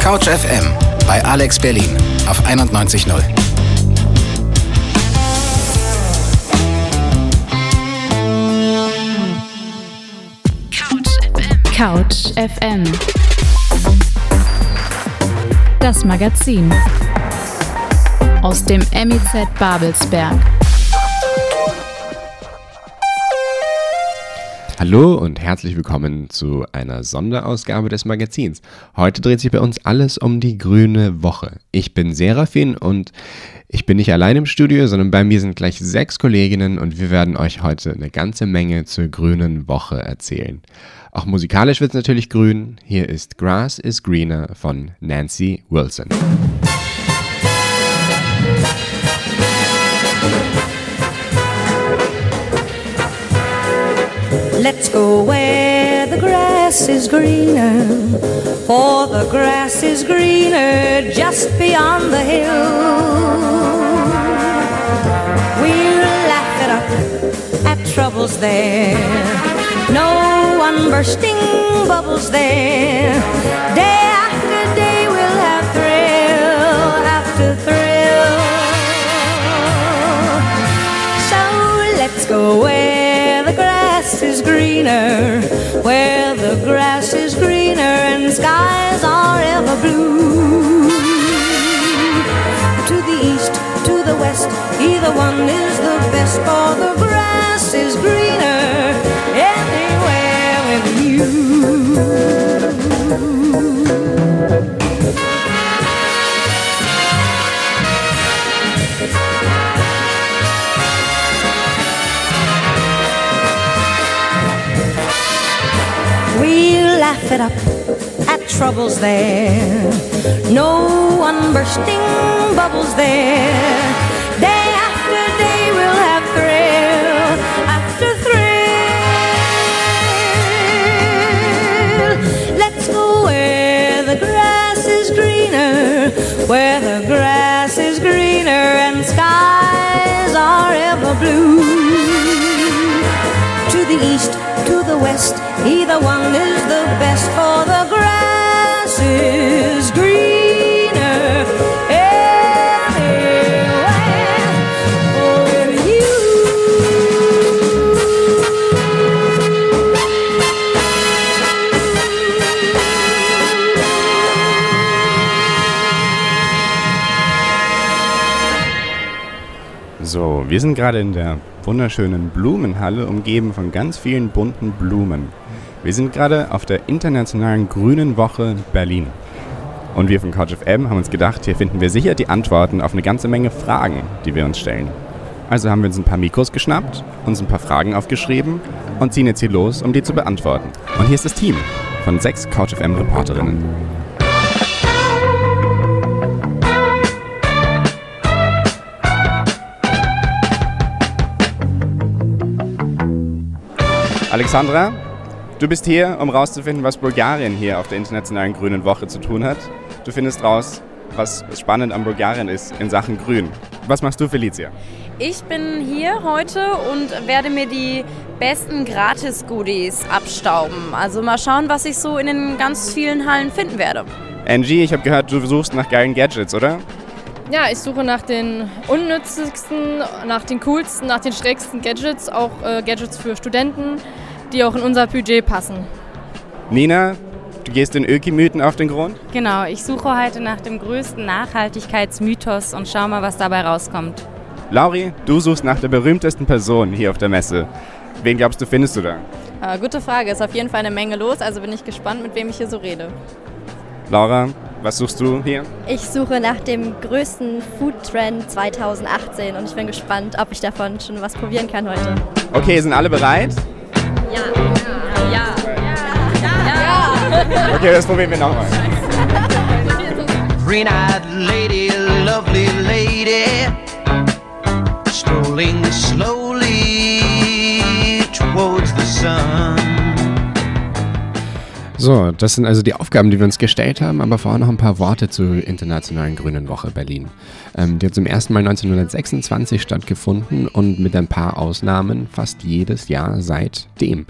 Couch FM bei Alex Berlin auf 91.0. Couch FM. Das Magazin aus dem MIZ Babelsberg. Hallo und herzlich willkommen zu einer Sonderausgabe des Magazins. Heute dreht sich bei uns alles um die grüne Woche. Ich bin Serafin und ich bin nicht allein im Studio, sondern bei mir sind gleich sechs Kolleginnen und wir werden euch heute eine ganze Menge zur grünen Woche erzählen. Auch musikalisch wird es natürlich grün. Hier ist Grass is Greener von Nancy Wilson. Let's go where the grass is greener, for the grass is greener just beyond the hill. We'll laugh it up at troubles there no one bursting bubbles there. Day after day we'll have thrill after thrill. So let's go where is where the grass is greener and skies are ever blue. To the east, to the west, either one is the best for the grass is greener anywhere with you. Laugh it up at troubles there. No one bursting bubbles there. Day after day we'll have thrill after thrill. Let's go where the grass is greener where the grass is greener and skies are ever blue. To the east, west, either one is the best, for the grass wir sind gerade in der wunderschönen Blumenhalle, umgeben von ganz vielen bunten Blumen. Wir sind gerade auf der Internationalen Grünen Woche Berlin. Und wir von Couch FM haben uns gedacht, hier finden wir sicher die Antworten auf eine ganze Menge Fragen, die wir uns stellen. Also haben wir uns ein paar Mikros geschnappt, uns ein paar Fragen aufgeschrieben und ziehen jetzt hier los, um die zu beantworten. Und hier ist das Team von sechs Couch FM Reporterinnen. Alexandra, du bist hier, um rauszufinden, was Bulgarien hier auf der Internationalen Grünen Woche zu tun hat. Du findest raus, was spannend an Bulgarien ist in Sachen Grün. Was machst du, Felicia? Ich bin hier heute und werde mir die besten Gratis-Goodies abstauben. Also mal schauen, was ich so in den ganz vielen Hallen finden werde. Angie, ich habe gehört, du suchst nach geilen Gadgets, oder? Ja, ich suche nach den unnützigsten, nach den coolsten, nach den schrägsten Gadgets, auch äh, Gadgets für Studenten, die auch in unser Budget passen. Nina, du gehst den Öki-Mythen auf den Grund? Genau, ich suche heute nach dem größten Nachhaltigkeitsmythos und schau mal, was dabei rauskommt. Lauri, du suchst nach der berühmtesten Person hier auf der Messe. Wen glaubst du, findest du da? Äh, gute Frage, ist auf jeden Fall eine Menge los, also bin ich gespannt, mit wem ich hier so rede. Laura, was suchst du hier? Ich suche nach dem größten Food Trend 2018 und ich bin gespannt, ob ich davon schon was probieren kann heute. Okay, sind alle bereit? Ja. Ja. Ja. Ja. ja. Okay, das probieren wir nochmal. Green-eyed lady, lovely lady, strolling slowly towards the sun. So, das sind also die Aufgaben, die wir uns gestellt haben, aber vorher noch ein paar Worte zur Internationalen Grünen Woche Berlin. Ähm, die hat zum ersten Mal 1926 stattgefunden und mit ein paar Ausnahmen fast jedes Jahr seitdem.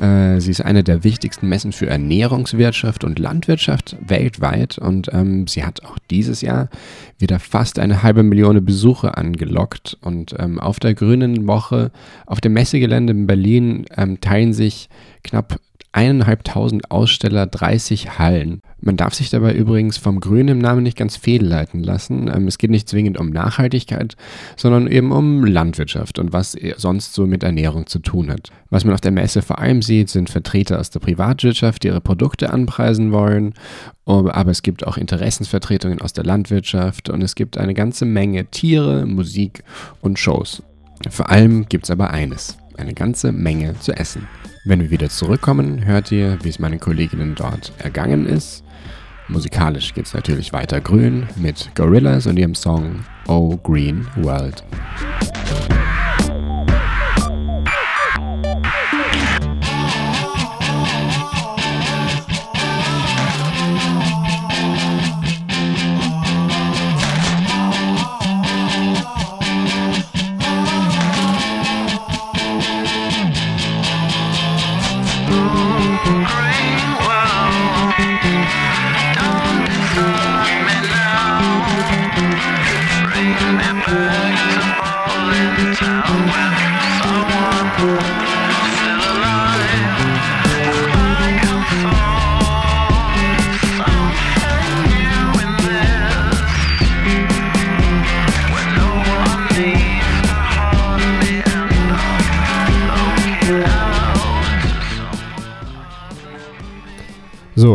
Äh, sie ist eine der wichtigsten Messen für Ernährungswirtschaft und Landwirtschaft weltweit und ähm, sie hat auch dieses Jahr wieder fast eine halbe Million Besucher angelockt und ähm, auf der Grünen Woche auf dem Messegelände in Berlin ähm, teilen sich knapp eineinhalbtausend Aussteller, 30 Hallen. Man darf sich dabei übrigens vom Grün im Namen nicht ganz fehlleiten lassen. Ähm, es geht nicht zwingend um Nachhaltigkeit, sondern eben um Landwirtschaft und was sonst so mit Ernährung zu tun hat. Was man auf der Messe vor allem sieht, sind Vertreter aus der Privatwirtschaft, die ihre Produkte anpreisen wollen, aber es gibt auch Interessensvertretungen aus der Landwirtschaft und es gibt eine ganze Menge Tiere, Musik und Shows. Vor allem gibt es aber eines, eine ganze Menge zu essen. Wenn wir wieder zurückkommen, hört ihr, wie es meinen Kolleginnen dort ergangen ist. Musikalisch geht es natürlich weiter grün mit Gorillas und ihrem Song Oh Green World.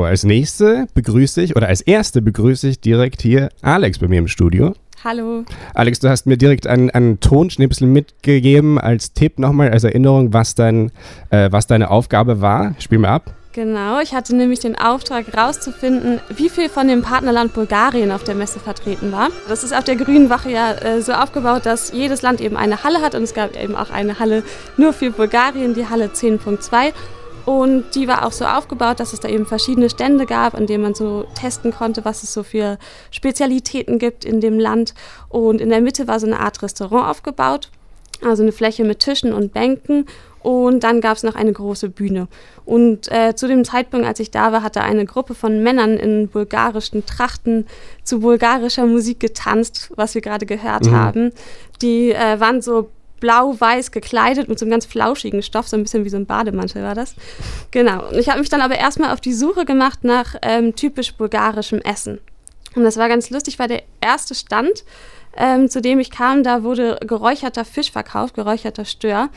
Als nächste begrüße ich, oder als erste begrüße ich direkt hier Alex bei mir im Studio. Hallo. Alex, du hast mir direkt einen, einen Tonschnipsel mitgegeben als Tipp nochmal, als Erinnerung, was, dein, äh, was deine Aufgabe war. Spiel mal ab. Genau, ich hatte nämlich den Auftrag herauszufinden, wie viel von dem Partnerland Bulgarien auf der Messe vertreten war. Das ist auf der Grünen Wache ja äh, so aufgebaut, dass jedes Land eben eine Halle hat und es gab eben auch eine Halle nur für Bulgarien, die Halle 10.2. Und die war auch so aufgebaut, dass es da eben verschiedene Stände gab, an denen man so testen konnte, was es so für Spezialitäten gibt in dem Land. Und in der Mitte war so eine Art Restaurant aufgebaut, also eine Fläche mit Tischen und Bänken. Und dann gab es noch eine große Bühne. Und äh, zu dem Zeitpunkt, als ich da war, hatte eine Gruppe von Männern in bulgarischen Trachten zu bulgarischer Musik getanzt, was wir gerade gehört mhm. haben. Die äh, waren so blau-weiß gekleidet mit so einem ganz flauschigen Stoff, so ein bisschen wie so ein Bademantel war das. Genau. Und ich habe mich dann aber erstmal auf die Suche gemacht nach ähm, typisch bulgarischem Essen. Und das war ganz lustig, weil der erste Stand, ähm, zu dem ich kam, da wurde geräucherter Fisch verkauft, geräucherter Stör.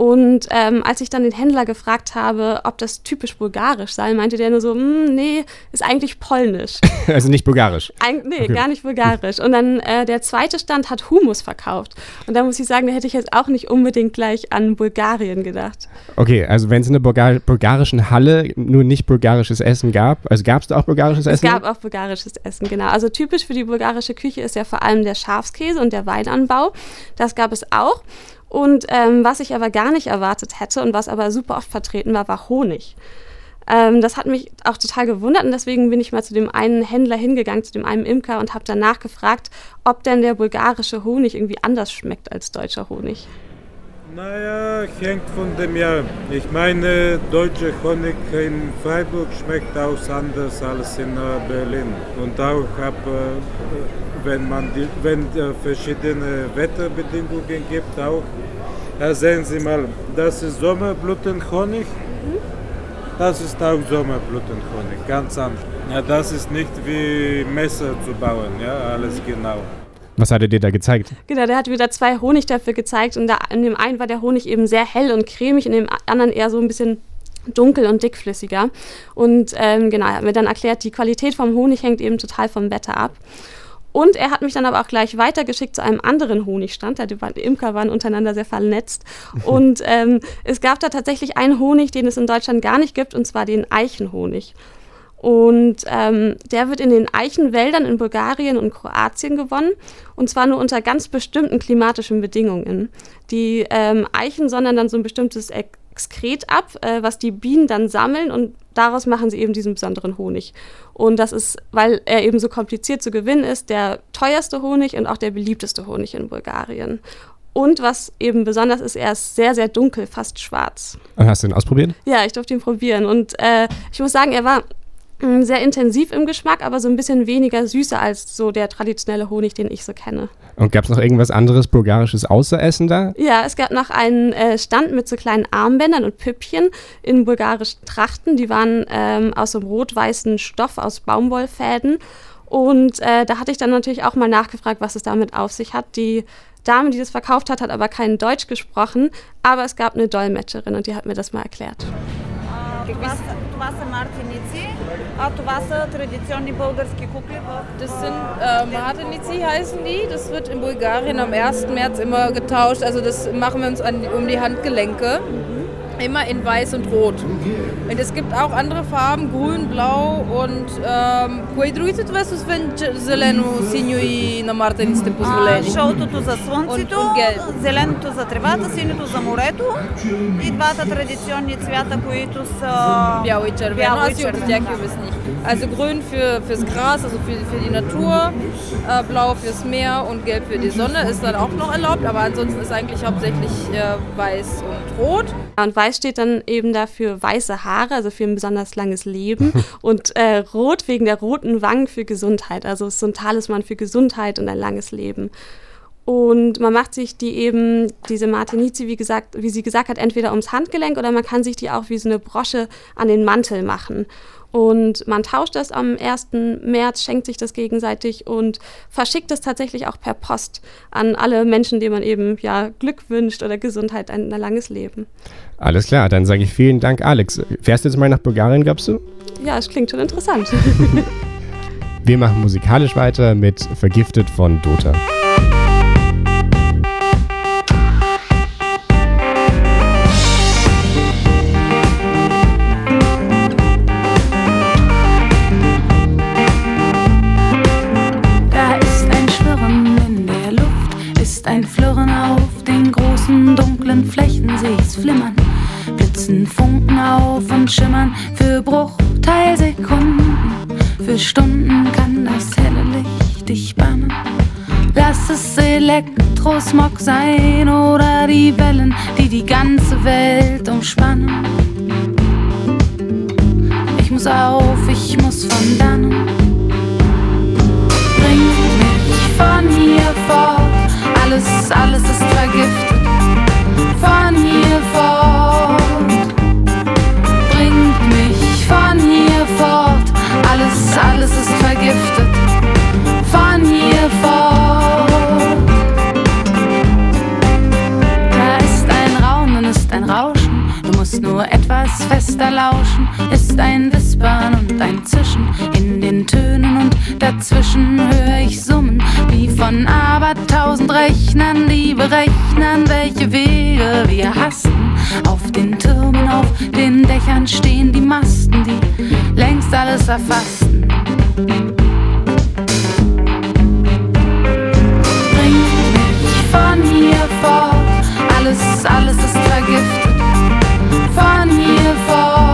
Und ähm, als ich dann den Händler gefragt habe, ob das typisch bulgarisch sei, meinte der nur so, hm, nee, ist eigentlich polnisch. also nicht bulgarisch? Ein, nee, okay. gar nicht bulgarisch. Und dann äh, der zweite Stand hat Humus verkauft. Und da muss ich sagen, da hätte ich jetzt auch nicht unbedingt gleich an Bulgarien gedacht. Okay, also wenn es in der Bulgar bulgarischen Halle nur nicht bulgarisches Essen gab, also gab es da auch bulgarisches Essen? Es gab auch bulgarisches Essen, genau. Also typisch für die bulgarische Küche ist ja vor allem der Schafskäse und der Weinanbau. Das gab es auch. Und ähm, was ich aber gar nicht erwartet hätte und was aber super oft vertreten war, war Honig. Ähm, das hat mich auch total gewundert und deswegen bin ich mal zu dem einen Händler hingegangen, zu dem einen Imker und habe danach gefragt, ob denn der bulgarische Honig irgendwie anders schmeckt als deutscher Honig. Naja, hängt von dem Jahr. Ich meine, deutscher Honig in Freiburg schmeckt auch anders als in äh, Berlin. Und auch ab, äh, wenn man die, wenn äh, verschiedene Wetterbedingungen gibt, auch. Ja, sehen Sie mal, das ist Sommerblutenhonig. Das ist auch Sommerblutenhonig, ganz anders. Ja, das ist nicht wie Messer zu bauen, ja, alles genau. Was hat er dir da gezeigt? Genau, der hat mir da zwei Honigtöpfe gezeigt und da, in dem einen war der Honig eben sehr hell und cremig, in dem anderen eher so ein bisschen dunkel und dickflüssiger. Und ähm, genau, er hat mir dann erklärt, die Qualität vom Honig hängt eben total vom Wetter ab. Und er hat mich dann aber auch gleich weitergeschickt zu einem anderen Honigstand. Die Imker waren untereinander sehr vernetzt. Und ähm, es gab da tatsächlich einen Honig, den es in Deutschland gar nicht gibt, und zwar den Eichenhonig. Und ähm, der wird in den Eichenwäldern in Bulgarien und Kroatien gewonnen. Und zwar nur unter ganz bestimmten klimatischen Bedingungen. Die ähm, Eichen sondern dann so ein bestimmtes Exkret ab, äh, was die Bienen dann sammeln und daraus machen sie eben diesen besonderen Honig. Und das ist, weil er eben so kompliziert zu gewinnen ist, der teuerste Honig und auch der beliebteste Honig in Bulgarien. Und was eben besonders ist, er ist sehr, sehr dunkel, fast schwarz. Und hast du ihn ausprobiert? Ja, ich durfte ihn probieren. Und äh, ich muss sagen, er war mh, sehr intensiv im Geschmack, aber so ein bisschen weniger süßer als so der traditionelle Honig, den ich so kenne. Und gab es noch irgendwas anderes Bulgarisches außer Essen da? Ja, es gab noch einen äh, Stand mit so kleinen Armbändern und Püppchen in bulgarischen Trachten. Die waren ähm, aus einem rot-weißen Stoff, aus Baumwollfäden. Und äh, da hatte ich dann natürlich auch mal nachgefragt, was es damit auf sich hat. Die Dame, die das verkauft hat, hat aber kein Deutsch gesprochen, aber es gab eine Dolmetscherin und die hat mir das mal erklärt. Äh, uh, was, was Martinici а това са традиционни български кукли в... Das sind äh, Martinizi heißen die. Das wird in Bulgarien am 1. März immer getauscht. Also das machen wir uns an, um die Handgelenke. Immer in weiß und rot. Und es gibt auch andere Farben, grün, blau und ähm, кое другите това са освен че- зелено, синьо и на мартениците А, позволени? жълтото за слънцето, Und- und gelb. зеленото за тревата, синето за морето и двата традиционни цвята, които са Blau и червено. бяло и Аз и от червено. тях wissen nicht. Also grün für, fürs Gras, also für, für die Natur, äh, blau fürs Meer und gelb für die Sonne ist dann auch noch erlaubt, aber ansonsten ist eigentlich hauptsächlich äh, weiß und rot. Und weiß steht dann eben dafür weiße Haare, also für ein besonders langes Leben. und äh, rot wegen der roten Wangen für Gesundheit. Also es ist so ein Talisman für Gesundheit und ein langes Leben. Und man macht sich die eben, diese Martinizi, wie gesagt, wie sie gesagt hat, entweder ums Handgelenk oder man kann sich die auch wie so eine Brosche an den Mantel machen. Und man tauscht das am 1. März, schenkt sich das gegenseitig und verschickt es tatsächlich auch per Post an alle Menschen, denen man eben ja Glück wünscht oder Gesundheit, ein, ein langes Leben. Alles klar, dann sage ich vielen Dank, Alex. Fährst du jetzt mal nach Bulgarien, glaubst du? Ja, es klingt schon interessant. Wir machen musikalisch weiter mit Vergiftet von Dota. Ein Flirren auf den großen dunklen Flächen, seh ich's flimmern. Blitzen Funken auf und schimmern für Bruchteilsekunden. Für Stunden kann das helle Licht dich bannen. Lass es Elektrosmog sein oder die Wellen, die die ganze Welt umspannen. Ich muss auf, ich muss von dannen. Bringt mich von hier fort, alles, alles ist vergiftet. Von hier fort, bringt mich von hier fort, alles, alles ist vergiftet. Von hier fort. Da ist ein Raunen, ist ein Rauschen. Du musst nur etwas fester lauschen. Ist ein Wispern und ein Zischen in den Tönen und dazwischen höre ich Summen wie von abertausend Rechnern, die berechnen, welche Wege wir hasten. Auf den Türmen, auf den Dächern stehen die Masten, die längst alles erfassten. Bringt mich von hier fort, alles, alles ist vergiftet. Von hier fort,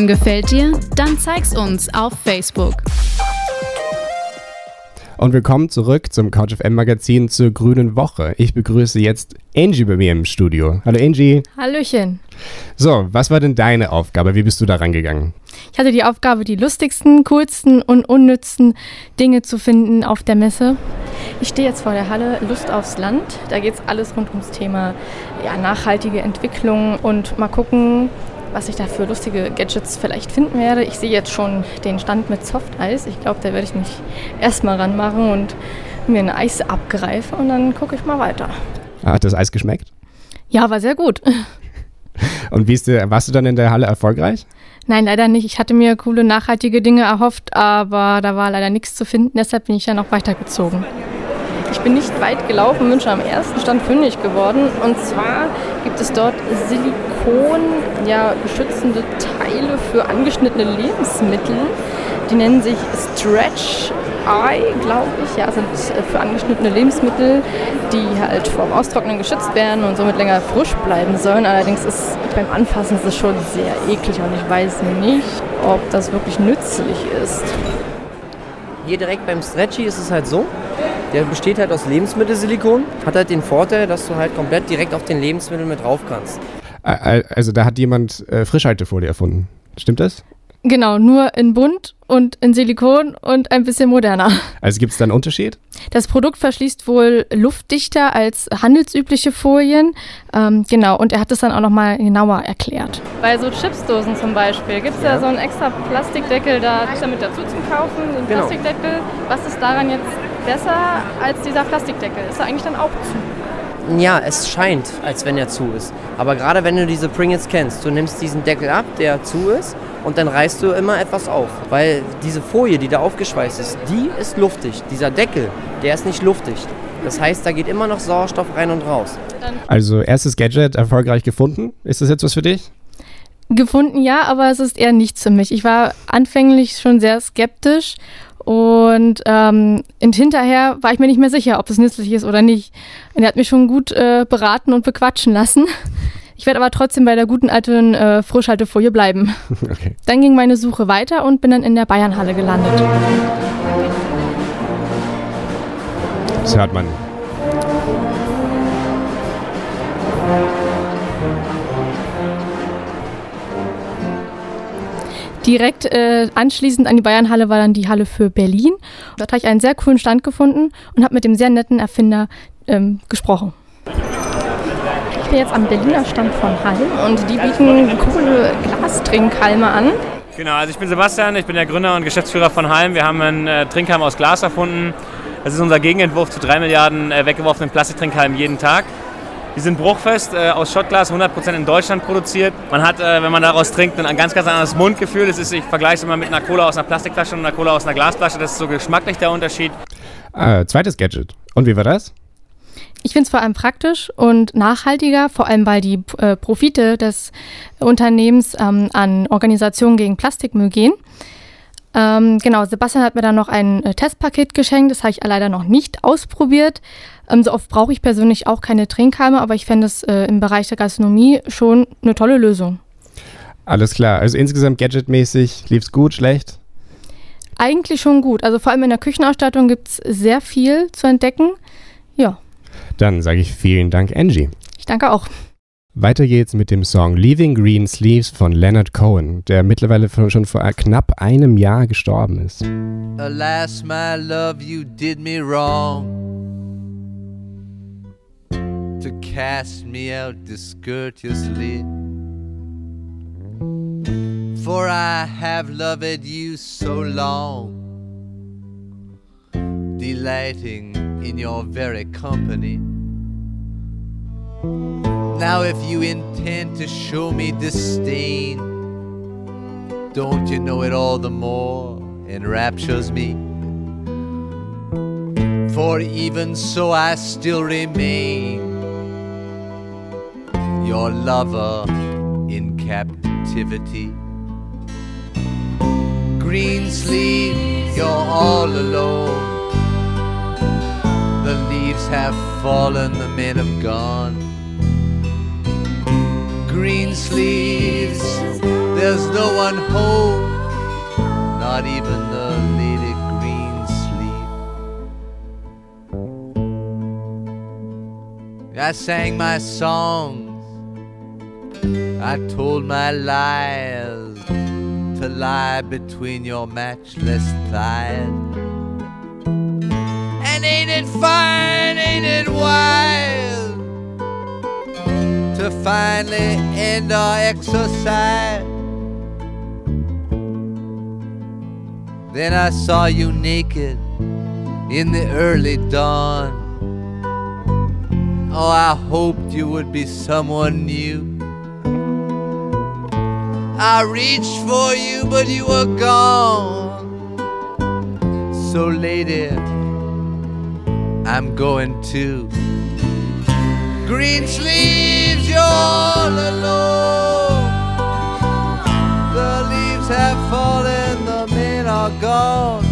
CouchFM gefällt dir? Dann zeig's uns auf Facebook. Und willkommen zurück zum CouchFM Magazin zur Grünen Woche. Ich begrüße jetzt Angie bei mir im Studio. Hallo Angie. Hallöchen. So, was war denn deine Aufgabe? Wie bist du da rangegangen? Ich hatte die Aufgabe, die lustigsten, coolsten und unnützten Dinge zu finden auf der Messe. Ich stehe jetzt vor der Halle Lust aufs Land. Da geht es alles rund ums Thema ja, nachhaltige Entwicklung und mal gucken, was ich da für lustige Gadgets vielleicht finden werde. Ich sehe jetzt schon den Stand mit Softeis. Ich glaube, da werde ich mich erstmal ranmachen und mir ein Eis abgreifen und dann gucke ich mal weiter. Hat das Eis geschmeckt? Ja, war sehr gut. Und wie ist der, warst du dann in der Halle erfolgreich? Nein, leider nicht. Ich hatte mir coole, nachhaltige Dinge erhofft, aber da war leider nichts zu finden. Deshalb bin ich dann auch weitergezogen. Ich bin nicht weit gelaufen, bin schon am ersten Stand fündig geworden. Und zwar gibt es dort Silikon, ja, schützende Teile für angeschnittene Lebensmittel. Die nennen sich Stretch Eye, glaube ich. Ja, sind äh, für angeschnittene Lebensmittel, die halt vorm Austrocknen geschützt werden und somit länger frisch bleiben sollen. Allerdings ist beim Anfassen ist es schon sehr eklig und ich weiß nicht, ob das wirklich nützlich ist. Hier direkt beim Stretchy ist es halt so, der besteht halt aus Lebensmittelsilikon, hat halt den Vorteil, dass du halt komplett direkt auf den Lebensmittel mit drauf kannst. Also da hat jemand äh, Frischhaltefolie erfunden. Stimmt das? Genau, nur in bunt und in Silikon und ein bisschen moderner. Also gibt es da einen Unterschied? Das Produkt verschließt wohl luftdichter als handelsübliche Folien. Ähm, genau, und er hat es dann auch nochmal genauer erklärt. Bei so Chipsdosen zum Beispiel gibt es ja. Ja. so einen extra Plastikdeckel da damit dazu zum Kaufen. Den Genau. Plastikdeckel. Was ist daran jetzt besser als dieser Plastikdeckel? Ist er eigentlich dann auch zu? Ja, es scheint, als wenn er zu ist. Aber gerade wenn du diese Pringles kennst, du nimmst diesen Deckel ab, der zu ist, und dann reißt du immer etwas auf. Weil diese Folie, die da aufgeschweißt ist, die ist luftdicht. Dieser Deckel, der ist nicht luftdicht. Das heißt, da geht immer noch Sauerstoff rein und raus. Also erstes Gadget erfolgreich gefunden. Ist das jetzt was für dich? Gefunden ja, aber es ist eher nichts für mich. Ich war anfänglich schon sehr skeptisch und, ähm, und hinterher war ich mir nicht mehr sicher, ob es nützlich ist oder nicht. Und er hat mich schon gut äh, beraten und bequatschen lassen. Ich werde aber trotzdem bei der guten alten äh, Frischhaltefolie bleiben. Okay. Dann ging meine Suche weiter und bin dann in der Bayernhalle gelandet. Das hört man. Direkt äh, anschließend an die Bayernhalle war dann die Halle für Berlin. Dort habe ich einen sehr coolen Stand gefunden und habe mit dem sehr netten Erfinder ähm, gesprochen. Ich bin jetzt am Berliner Stand von Hall und die bieten coole Glastrinkhalme an. Genau, also ich bin Sebastian, ich bin der Gründer und Geschäftsführer von Halm. Wir haben einen äh, Trinkhalm aus Glas erfunden. Das ist unser Gegenentwurf zu drei Milliarden äh, weggeworfenen Plastiktrinkhalmen jeden Tag. Die sind bruchfest, äh, aus Schottglas, 100% in Deutschland produziert. Man hat, äh, wenn man daraus trinkt, ein ganz, ganz anderes Mundgefühl. Es ist, ich vergleiche es immer mit einer Cola aus einer Plastikflasche und einer Cola aus einer Glasflasche. Das ist so geschmacklich der Unterschied. Äh, zweites Gadget. Und wie war das? Ich finde es vor allem praktisch und nachhaltiger, vor allem weil die äh, Profite des Unternehmens ähm, an Organisationen gegen Plastikmüll gehen. Ähm, genau, Sebastian hat mir dann noch ein äh, Testpaket geschenkt, das habe ich leider noch nicht ausprobiert. Ähm, so oft brauche ich persönlich auch keine Trinkhalme, aber ich fände es äh, im Bereich der Gastronomie schon eine tolle Lösung. Alles klar. Also insgesamt gadgetmäßig lief's gut, schlecht? Eigentlich schon gut. Also vor allem in der Küchenausstattung gibt es sehr viel zu entdecken. Ja, Dann sage ich vielen Dank, Angie. ich danke auch. Weiter geht's mit dem Song Leaving Green Sleeves von Leonard Cohen, der mittlerweile schon vor knapp einem Jahr gestorben ist. Alas, my love, you did me wrong to cast me out discourteously. For I have loved you so long, delighting in your very company. Now, if you intend to show me disdain, don't you know it all the more enraptures me? For even so, I still remain your lover in captivity. Green sleeve, you're all alone. The leaves have fallen, the men have gone. Green sleeves, There's no one home, not even the lady green sleep. I sang my songs, I told my lies to lie between your matchless thighs. And ain't it fine, ain't it wild to finally end our exercise? Then I saw you naked in the early dawn. Oh, I hoped you would be someone new. I reached for you, but you were gone. So, lady, I'm going to. Green sleeves, you're alone. The leaves have fallen, the men are gone.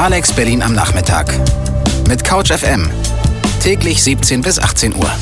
Alex Berlin am Nachmittag. Mit Couch FM. Täglich 17 bis 18 Uhr.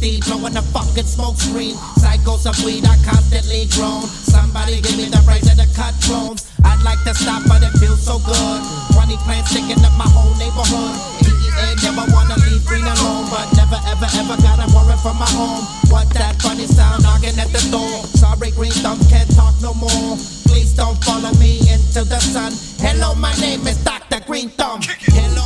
Tasty, blowing the fucking smoke screen. Cycles of weed are constantly grown. Somebody give me the rights of the cut clones. I'd like to stop, but it feels so good. 20 plants sticking up my whole neighborhood. DEA never wanna leave green alone, but never ever ever gotta worry for my home. What that funny sound knocking at the door? Sorry, green thumb can't talk no more. Please don't follow me into the sun. Hello, my name is Dr. Green Thumb. Hello,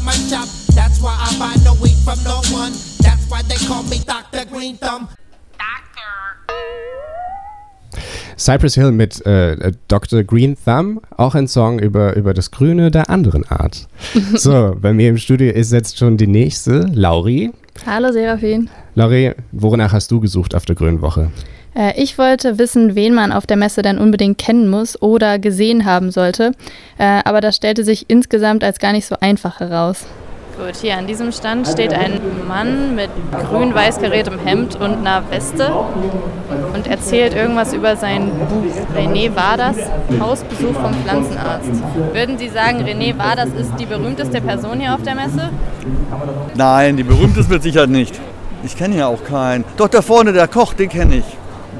up my shop. That's why I buy no weed from no one. That's why they call me Dr. Green Thumb. Cypress Hill mit äh, Dr. Green Thumb, auch ein Song über, über das Grüne der anderen Art. so, bei mir im Studio ist jetzt schon die nächste, Lauri. Hallo Serafin. Lauri, wonach hast du gesucht auf der Grünen Woche? Äh, ich wollte wissen, wen man auf der Messe denn unbedingt kennen muss oder gesehen haben sollte. Äh, aber das stellte sich insgesamt als gar nicht so einfach heraus. Gut, hier an diesem Stand steht ein Mann mit grün-weiß kariertem Hemd und einer Weste und erzählt irgendwas über sein Buch. René Waders, Hausbesuch vom Pflanzenarzt. Würden Sie sagen, René Waders ist die berühmteste Person hier auf der Messe? Nein, die berühmteste mit Sicherheit nicht. Ich kenne ja auch keinen. Doch da vorne, der Koch, den kenne ich.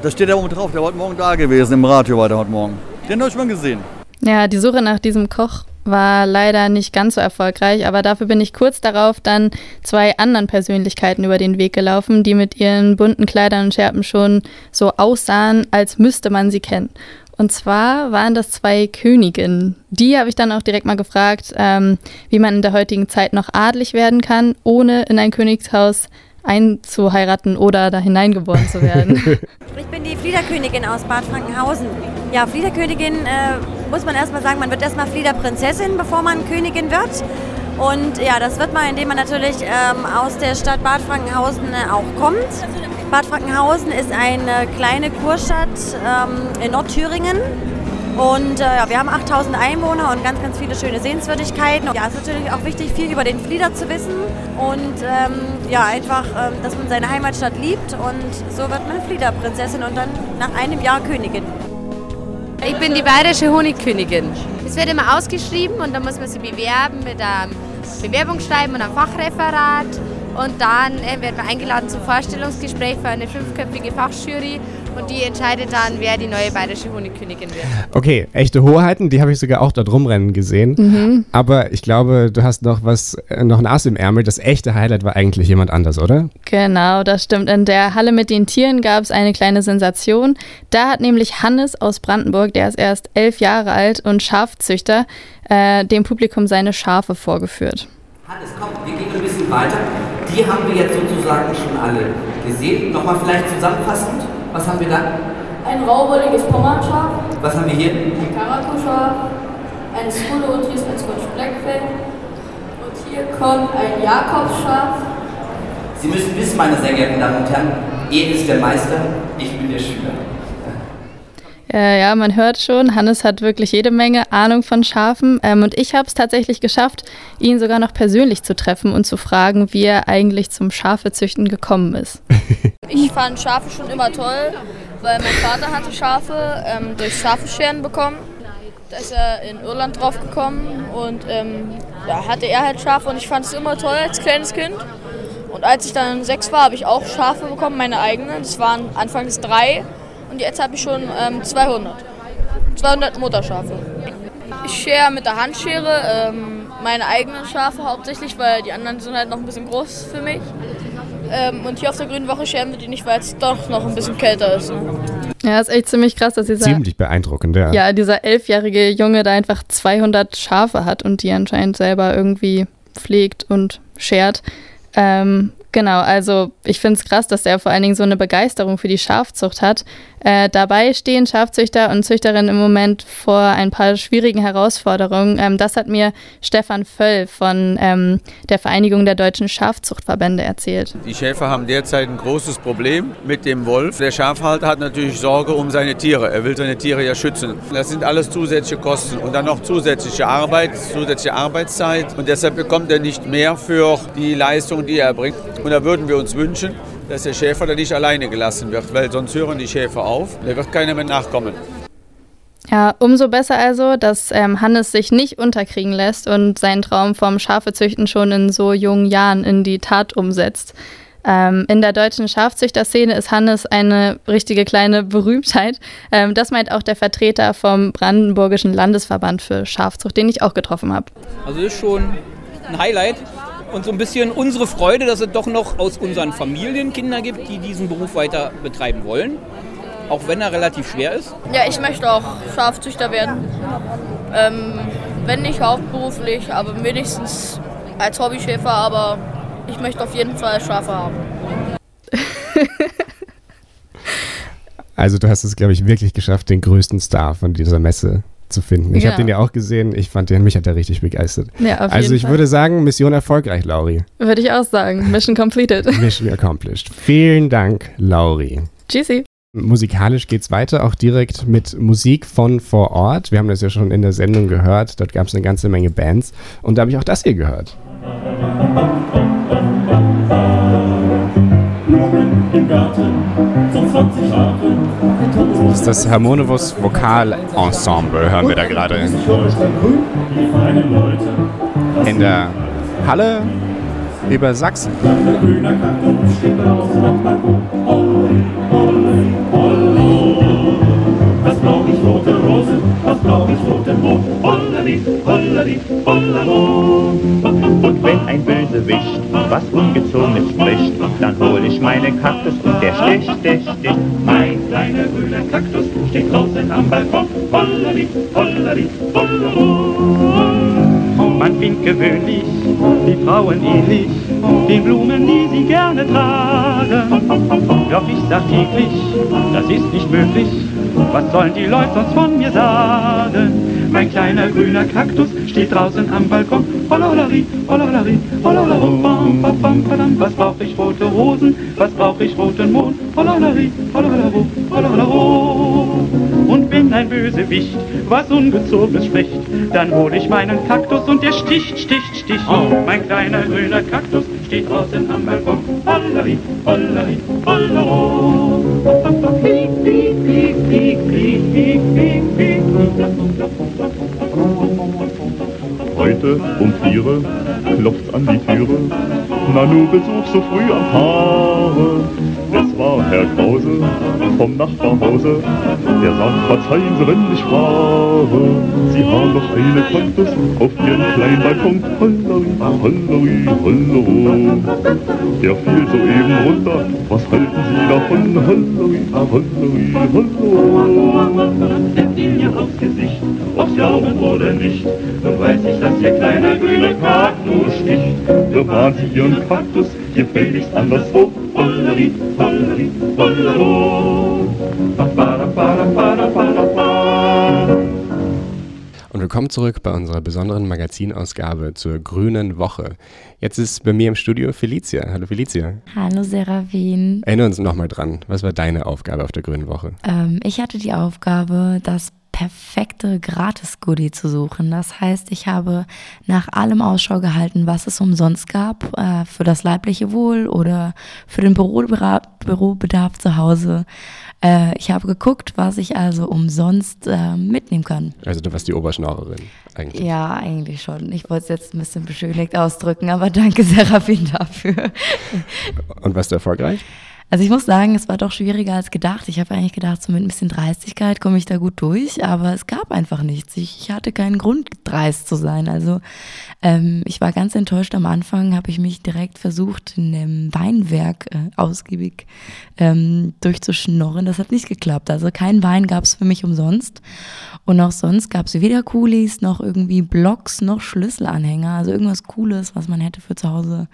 Da steht er oben drauf, der war heute Morgen da gewesen, im Radio war der heute Morgen. Den habe ich mal gesehen. Ja, die Suche nach diesem Koch war leider nicht ganz so erfolgreich, aber dafür bin ich kurz darauf dann zwei anderen Persönlichkeiten über den Weg gelaufen, die mit ihren bunten Kleidern und Schärpen schon so aussahen, als müsste man sie kennen. Und zwar waren das zwei Königinnen. Die habe ich dann auch direkt mal gefragt, ähm, wie man in der heutigen Zeit noch adlig werden kann, ohne in ein Königshaus einzuheiraten oder da hineingeboren zu werden. Ich bin die Fliederkönigin aus Bad Frankenhausen. Ja, Fliederkönigin äh, muss man erstmal sagen, man wird erstmal Fliederprinzessin, bevor man Königin wird. Und ja, das wird man, indem man natürlich ähm, aus der Stadt Bad Frankenhausen äh, auch kommt. Bad Frankenhausen ist eine kleine Kurstadt ähm, in Nordthüringen. Und äh, ja, wir haben 8000 Einwohner und ganz, ganz viele schöne Sehenswürdigkeiten. Ja, es ist natürlich auch wichtig, viel über den Flieder zu wissen und ähm, ja, einfach, ähm, dass man seine Heimatstadt liebt. Und so wird man Fliederprinzessin und dann nach einem Jahr Königin. Ich bin die bayerische Honigkönigin. Es wird immer ausgeschrieben und dann muss man sich bewerben mit einem Bewerbungsschreiben und einem Fachreferat. Und dann äh, wird man eingeladen zum Vorstellungsgespräch für eine fünfköpfige Fachjury und die entscheidet dann, wer die neue bayerische Honigkönigin wird. Okay, echte Hoheiten, die habe ich sogar auch dort rumrennen gesehen. Mhm. Aber ich glaube, du hast noch was, äh, noch ein Ass im Ärmel. Das echte Highlight war eigentlich jemand anders, oder? Genau, das stimmt. In der Halle mit den Tieren gab es eine kleine Sensation. Da hat nämlich Hannes aus Brandenburg, der ist erst elf Jahre alt und Schafzüchter, äh, dem Publikum seine Schafe vorgeführt. Hannes, komm, wir gehen ein bisschen weiter. Die haben wir jetzt sozusagen schon alle gesehen. Nochmal vielleicht zusammenfassend. Was haben wir da? Ein rauwolliges Pommernschaf, Was haben wir hier? ein Karakoschaf, ein Skulotris als Scotch Blackfell und hier kommt ein Jakobsschaf. Sie müssen wissen, meine sehr geehrten Damen und Herren, er ist der Meister, ich bin der Schüler. Äh, ja, man hört schon, Hannes hat wirklich jede Menge Ahnung von Schafen. Ähm, und ich habe es tatsächlich geschafft, ihn sogar noch persönlich zu treffen und zu fragen, wie er eigentlich zum Schafezüchten gekommen ist. Ich fand Schafe schon immer toll, weil mein Vater hatte Schafe ähm, durch Schafescheren bekommen. Da ist er in Irland drauf gekommen und ähm, da hatte er halt Schafe und ich fand es immer toll als kleines Kind. Und als ich dann sechs war, habe ich auch Schafe bekommen, meine eigenen. Das waren anfangs drei und jetzt habe ich schon ähm, 200. 200 Mutterschafe. Ich schere mit der Handschere ähm, meine eigenen Schafe hauptsächlich, weil die anderen sind halt noch ein bisschen groß für mich. Ähm, und hier auf der Grünen Woche scheren wir die nicht, weil es doch noch ein bisschen kälter ist. Ja, ist echt ziemlich krass, dass dieser, Ziemlich beeindruckend, ja. ja, dieser elfjährige Junge da einfach 200 Schafe hat und die anscheinend selber irgendwie pflegt und schert. Ähm, genau, also ich finde es krass, dass der vor allen Dingen so eine Begeisterung für die Schafzucht hat. Äh, dabei stehen Schafzüchter und Züchterinnen im Moment vor ein paar schwierigen Herausforderungen. Ähm, das hat mir Stefan Völl von ähm, der Vereinigung der deutschen Schafzuchtverbände erzählt. Die Schäfer haben derzeit ein großes Problem mit dem Wolf. Der Schafhalter hat natürlich Sorge um seine Tiere. Er will seine Tiere ja schützen. Das sind alles zusätzliche Kosten und dann noch zusätzliche Arbeit, zusätzliche Arbeitszeit. Und deshalb bekommt er nicht mehr für die Leistung, die er bringt. Und da würden wir uns wünschen, dass der Schäfer da nicht alleine gelassen wird, weil sonst hören die Schäfer auf. Da wird keiner mehr nachkommen. Ja, umso besser also, dass ähm, Hannes sich nicht unterkriegen lässt und seinen Traum vom Schafezüchten schon in so jungen Jahren in die Tat umsetzt. Ähm, in der deutschen Schafzüchterszene ist Hannes eine richtige kleine Berühmtheit. Ähm, das meint auch der Vertreter vom Brandenburgischen Landesverband für Schafzucht, den ich auch getroffen habe. Also ist schon ein Highlight und so ein bisschen unsere Freude, dass es doch noch aus unseren Familien Kinder gibt, die diesen Beruf weiter betreiben wollen. Auch wenn er relativ schwer ist. Ja, ich möchte auch Schafzüchter werden. Ähm, wenn nicht hauptberuflich, aber wenigstens als Hobbyschäfer, aber ich möchte auf jeden Fall Schafe haben. Also du hast es, glaube ich, wirklich geschafft, den größten Star von dieser Messe zu finden. Ich Ja. habe den ja auch gesehen. Ich fand den, mich hat er richtig begeistert. Ja, also ich Fall. würde sagen, Mission erfolgreich, Lauri. Würde ich auch sagen. Mission completed. Mission accomplished. Vielen Dank, Lauri. Tschüssi. Musikalisch geht's weiter, auch direkt mit Musik von vor Ort. Wir haben das ja schon in der Sendung gehört. Dort gab es eine ganze Menge Bands. Und da habe ich auch das hier gehört. Im Garten, so 20 Jahre. Das ist das Harmonivus Vokalensemble, hören wir da gerade. In der Halle über Sachsen. Das Rotenburg. Hollali, hollali, hollalo. Und wenn ein Bösewicht was Ungezogenes spricht, dann hol ich meinen Kaktus und der sticht, sticht, sticht. Mein kleiner grüner Kaktus steht draußen am Balkon. Hollali, hollali, hollalo. Man findet gewöhnlich die Frauen ähnlich den Blumen, die sie gerne tragen. Doch ich sag täglich, das ist nicht möglich. Was sollen die Leute sonst von mir sagen? Mein kleiner grüner Kaktus steht draußen am Balkon. Hollolari, hollolari, hollolaro, bam, bam, bam, badam. Was brauch ich rote Rosen? Was brauch ich roten Mond? Hollolari, hollolaro, hollolaro. Und wenn ein Bösewicht was Ungezogenes spricht, dann hol ich meinen Kaktus und der sticht, sticht, sticht. Mein kleiner grüner Kaktus steht draußen am Balkon. Piep, piep, piep, piep. Heute um viere klopft's an die Türe. Nanu Besuch so früh am Tage. Es war Herr Krause vom Nachbarhause. Der sagt, verzeihen Sie, wenn ich frage. Sie haben doch eine Kaktus auf Ihrem kleinen Balkon. Hollari, hollari, hollero. Der fiel soeben runter. Was halten Sie davon? Hollari, hollari, hollero. Mir aufs Gesicht, ob's glauben oder nicht. Nun weiß ich, dass Ihr kleiner grüner Kaktus sticht. Bewahren Sie Ihren Kaktus gefälligst anderswo. Hollari, hollari, hollero. Da, ba. Und willkommen zurück bei unserer besonderen Magazinausgabe zur Grünen Woche. Jetzt ist bei mir im Studio Felicia. Hallo Felicia. Hallo Seravin. Erinnere uns nochmal dran. Was war deine Aufgabe auf der Grünen Woche? Ähm, ich hatte die Aufgabe, das perfekte Gratis-Goodie zu suchen. Das heißt, ich habe nach allem Ausschau gehalten, was es umsonst gab, äh, für das leibliche Wohl oder für den Bürobera- Bürobedarf zu Hause. Äh, ich habe geguckt, was ich also umsonst äh, mitnehmen kann. Also du warst die Oberschnorrerin eigentlich. Ja, eigentlich schon. Ich wollte es jetzt ein bisschen beschönigt ausdrücken, aber danke Serafin dafür. Und warst du erfolgreich? Also ich muss sagen, es war doch schwieriger als gedacht. Ich habe eigentlich gedacht, so mit ein bisschen Dreistigkeit komme ich da gut durch, aber es gab einfach nichts. Ich, ich hatte keinen Grund, dreist zu sein. Also ähm, ich war ganz enttäuscht am Anfang, habe ich mich direkt versucht, in dem Weinwerk äh, ausgiebig ähm, durchzuschnorren. Das hat nicht geklappt. Also kein Wein gab es für mich umsonst. Und auch sonst gab es weder Coolies noch irgendwie Blocks noch Schlüsselanhänger. Also irgendwas Cooles, was man hätte für zu Hause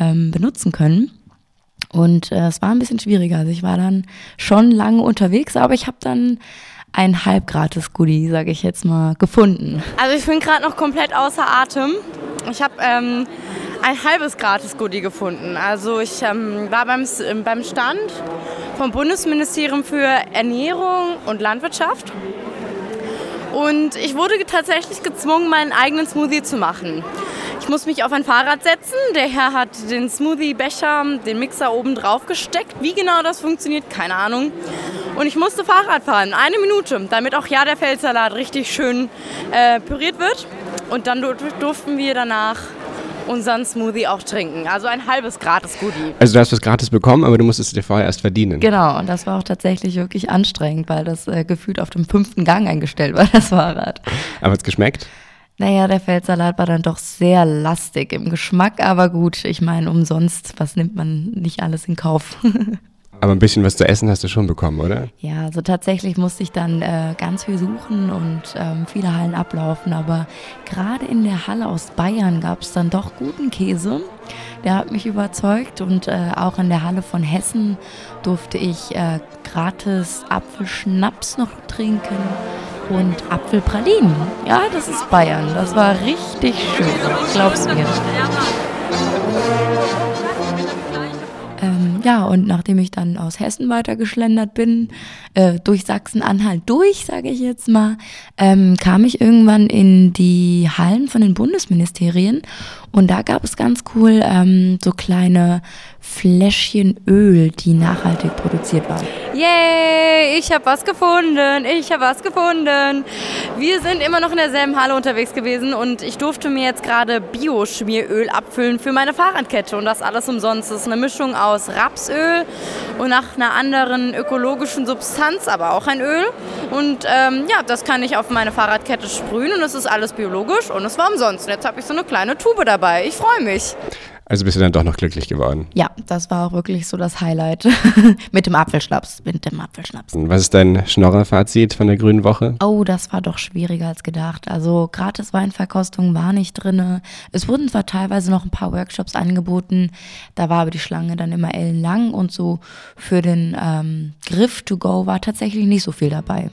ähm, benutzen können. Und äh, es war ein bisschen schwieriger. Also ich war dann schon lange unterwegs, aber ich habe dann ein halbgratis-Goodie, sage ich jetzt mal, gefunden. Also ich bin gerade noch komplett außer Atem. Ich habe ähm, ein halbes Gratis-Goodie gefunden. Also ich ähm, war beim, beim Stand vom Bundesministerium für Ernährung und Landwirtschaft. Und ich wurde tatsächlich gezwungen, meinen eigenen Smoothie zu machen. Ich muss mich auf ein Fahrrad setzen. Der Herr hat den Smoothie-Becher, den Mixer oben drauf gesteckt. Wie genau das funktioniert, keine Ahnung. Und ich musste Fahrrad fahren, eine Minute, damit auch ja der Feldsalat richtig schön äh, püriert wird. Und dann dur durften wir danach unseren Smoothie auch trinken. Also ein halbes Gratis-Goodie. Also du hast was gratis bekommen, aber du musstest es dir vorher erst verdienen. Genau, und das war auch tatsächlich wirklich anstrengend, weil das äh, gefühlt auf dem fünften Gang eingestellt war, das Fahrrad. Aber hat es geschmeckt? Naja, der Feldsalat war dann doch sehr lastig im Geschmack, aber gut, ich meine, umsonst, was nimmt man nicht alles in Kauf? Aber ein bisschen was zu essen hast du schon bekommen, oder? Ja, also tatsächlich musste ich dann äh, ganz viel suchen und ähm, viele Hallen ablaufen, aber gerade in der Halle aus Bayern gab es dann doch guten Käse. Der hat mich überzeugt und äh, auch in der Halle von Hessen durfte ich äh, gratis Apfelschnaps noch trinken und Apfelpralinen. Ja, das ist Bayern. Das war richtig schön. Glaub's mir. Ja, und nachdem ich dann aus Hessen weitergeschlendert bin, äh, durch Sachsen-Anhalt durch, sage ich jetzt mal, ähm, kam ich irgendwann in die Hallen von den Bundesministerien und da gab es ganz cool ähm, so kleine Fläschchen Öl, die nachhaltig produziert waren. Yay, ich habe was gefunden, ich habe was gefunden. Wir sind immer noch in derselben Halle unterwegs gewesen und ich durfte mir jetzt gerade Bio-Schmieröl abfüllen für meine Fahrradkette und das alles umsonst. Das ist eine Mischung aus Rapsöl und nach einer anderen ökologischen Substanz, aber auch ein Öl. Und ähm, ja, das kann ich auf meine Fahrradkette sprühen und es ist alles biologisch und es war umsonst. Und jetzt habe ich so eine kleine Tube dabei. Ich freue mich. Also bist du dann doch noch glücklich geworden. Ja, das war auch wirklich so das Highlight mit dem Apfelschnaps. Mit dem Apfelschnaps. Was ist dein Schnorrer-Fazit von der Grünen Woche? Oh, das war doch schwieriger als gedacht. Also gratis Weinverkostung war nicht drin. Es wurden zwar teilweise noch ein paar Workshops angeboten, da war aber die Schlange dann immer ellenlang und so für den ähm, Griff to go war tatsächlich nicht so viel dabei.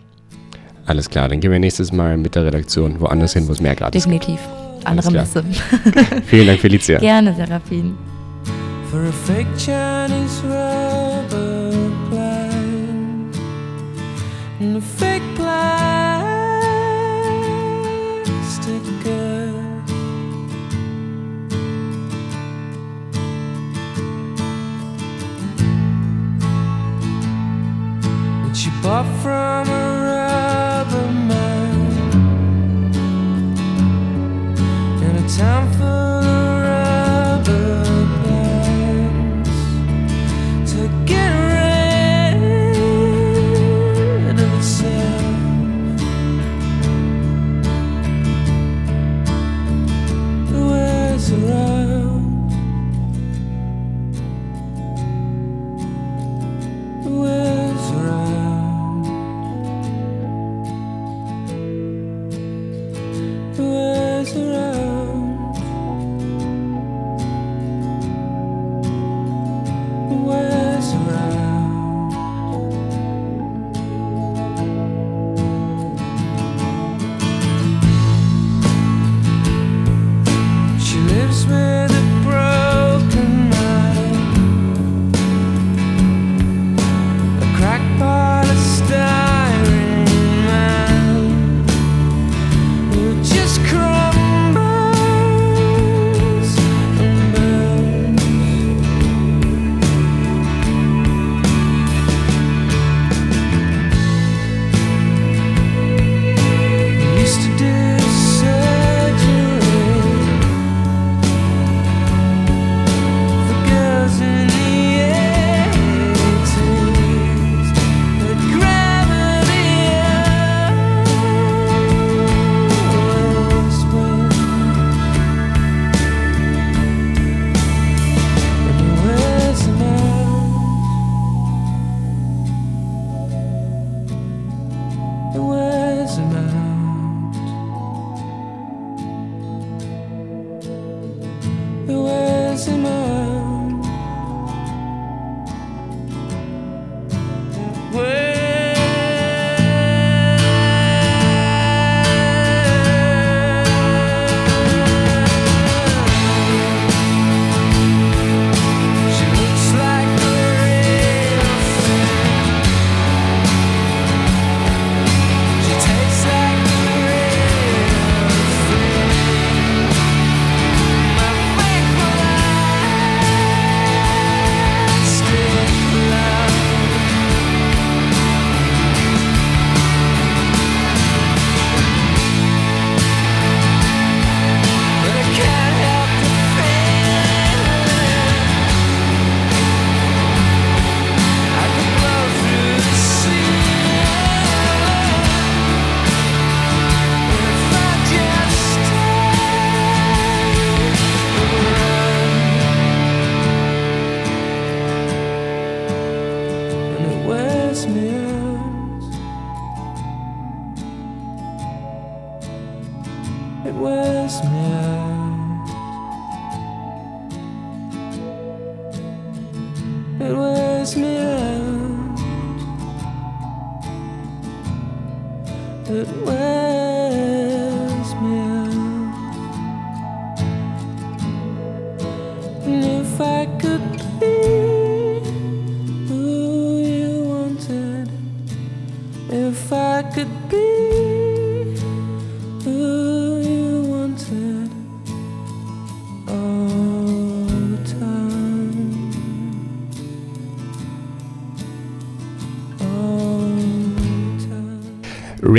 Alles klar, dann gehen wir nächstes Mal mit der Redaktion woanders hin, wo es mehr gratis Definitiv. Alles Andere. Messe. Vielen Dank, Felicia. Gerne, Serafin. for a fake Chinese rubber plant and a fake plastic girl. That she bought from a rubber man in a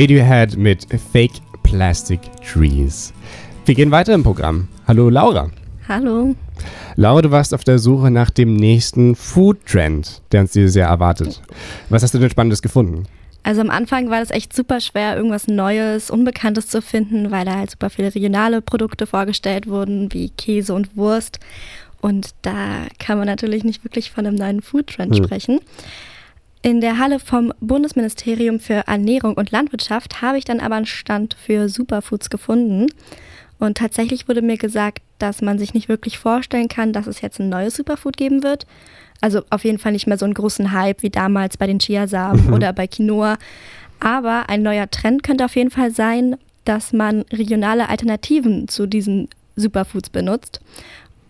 Radiohead mit Fake Plastic Trees. Wir gehen weiter im Programm. Hallo Laura. Hallo. Laura, du warst auf der Suche nach dem nächsten Food-Trend, der uns dieses Jahr erwartet. Was hast du denn Spannendes gefunden? Also am Anfang war das echt super schwer, irgendwas Neues, Unbekanntes zu finden, weil da halt super viele regionale Produkte vorgestellt wurden, wie Käse und Wurst. Und da kann man natürlich nicht wirklich von einem neuen Foodtrend Hm. sprechen. In der Halle vom Bundesministerium für Ernährung und Landwirtschaft habe ich dann aber einen Stand für Superfoods gefunden. Und tatsächlich wurde mir gesagt, dass man sich nicht wirklich vorstellen kann, dass es jetzt ein neues Superfood geben wird. Also auf jeden Fall nicht mehr so einen großen Hype wie damals bei den Chiasamen Mhm. oder bei Quinoa. Aber ein neuer Trend könnte auf jeden Fall sein, dass man regionale Alternativen zu diesen Superfoods benutzt.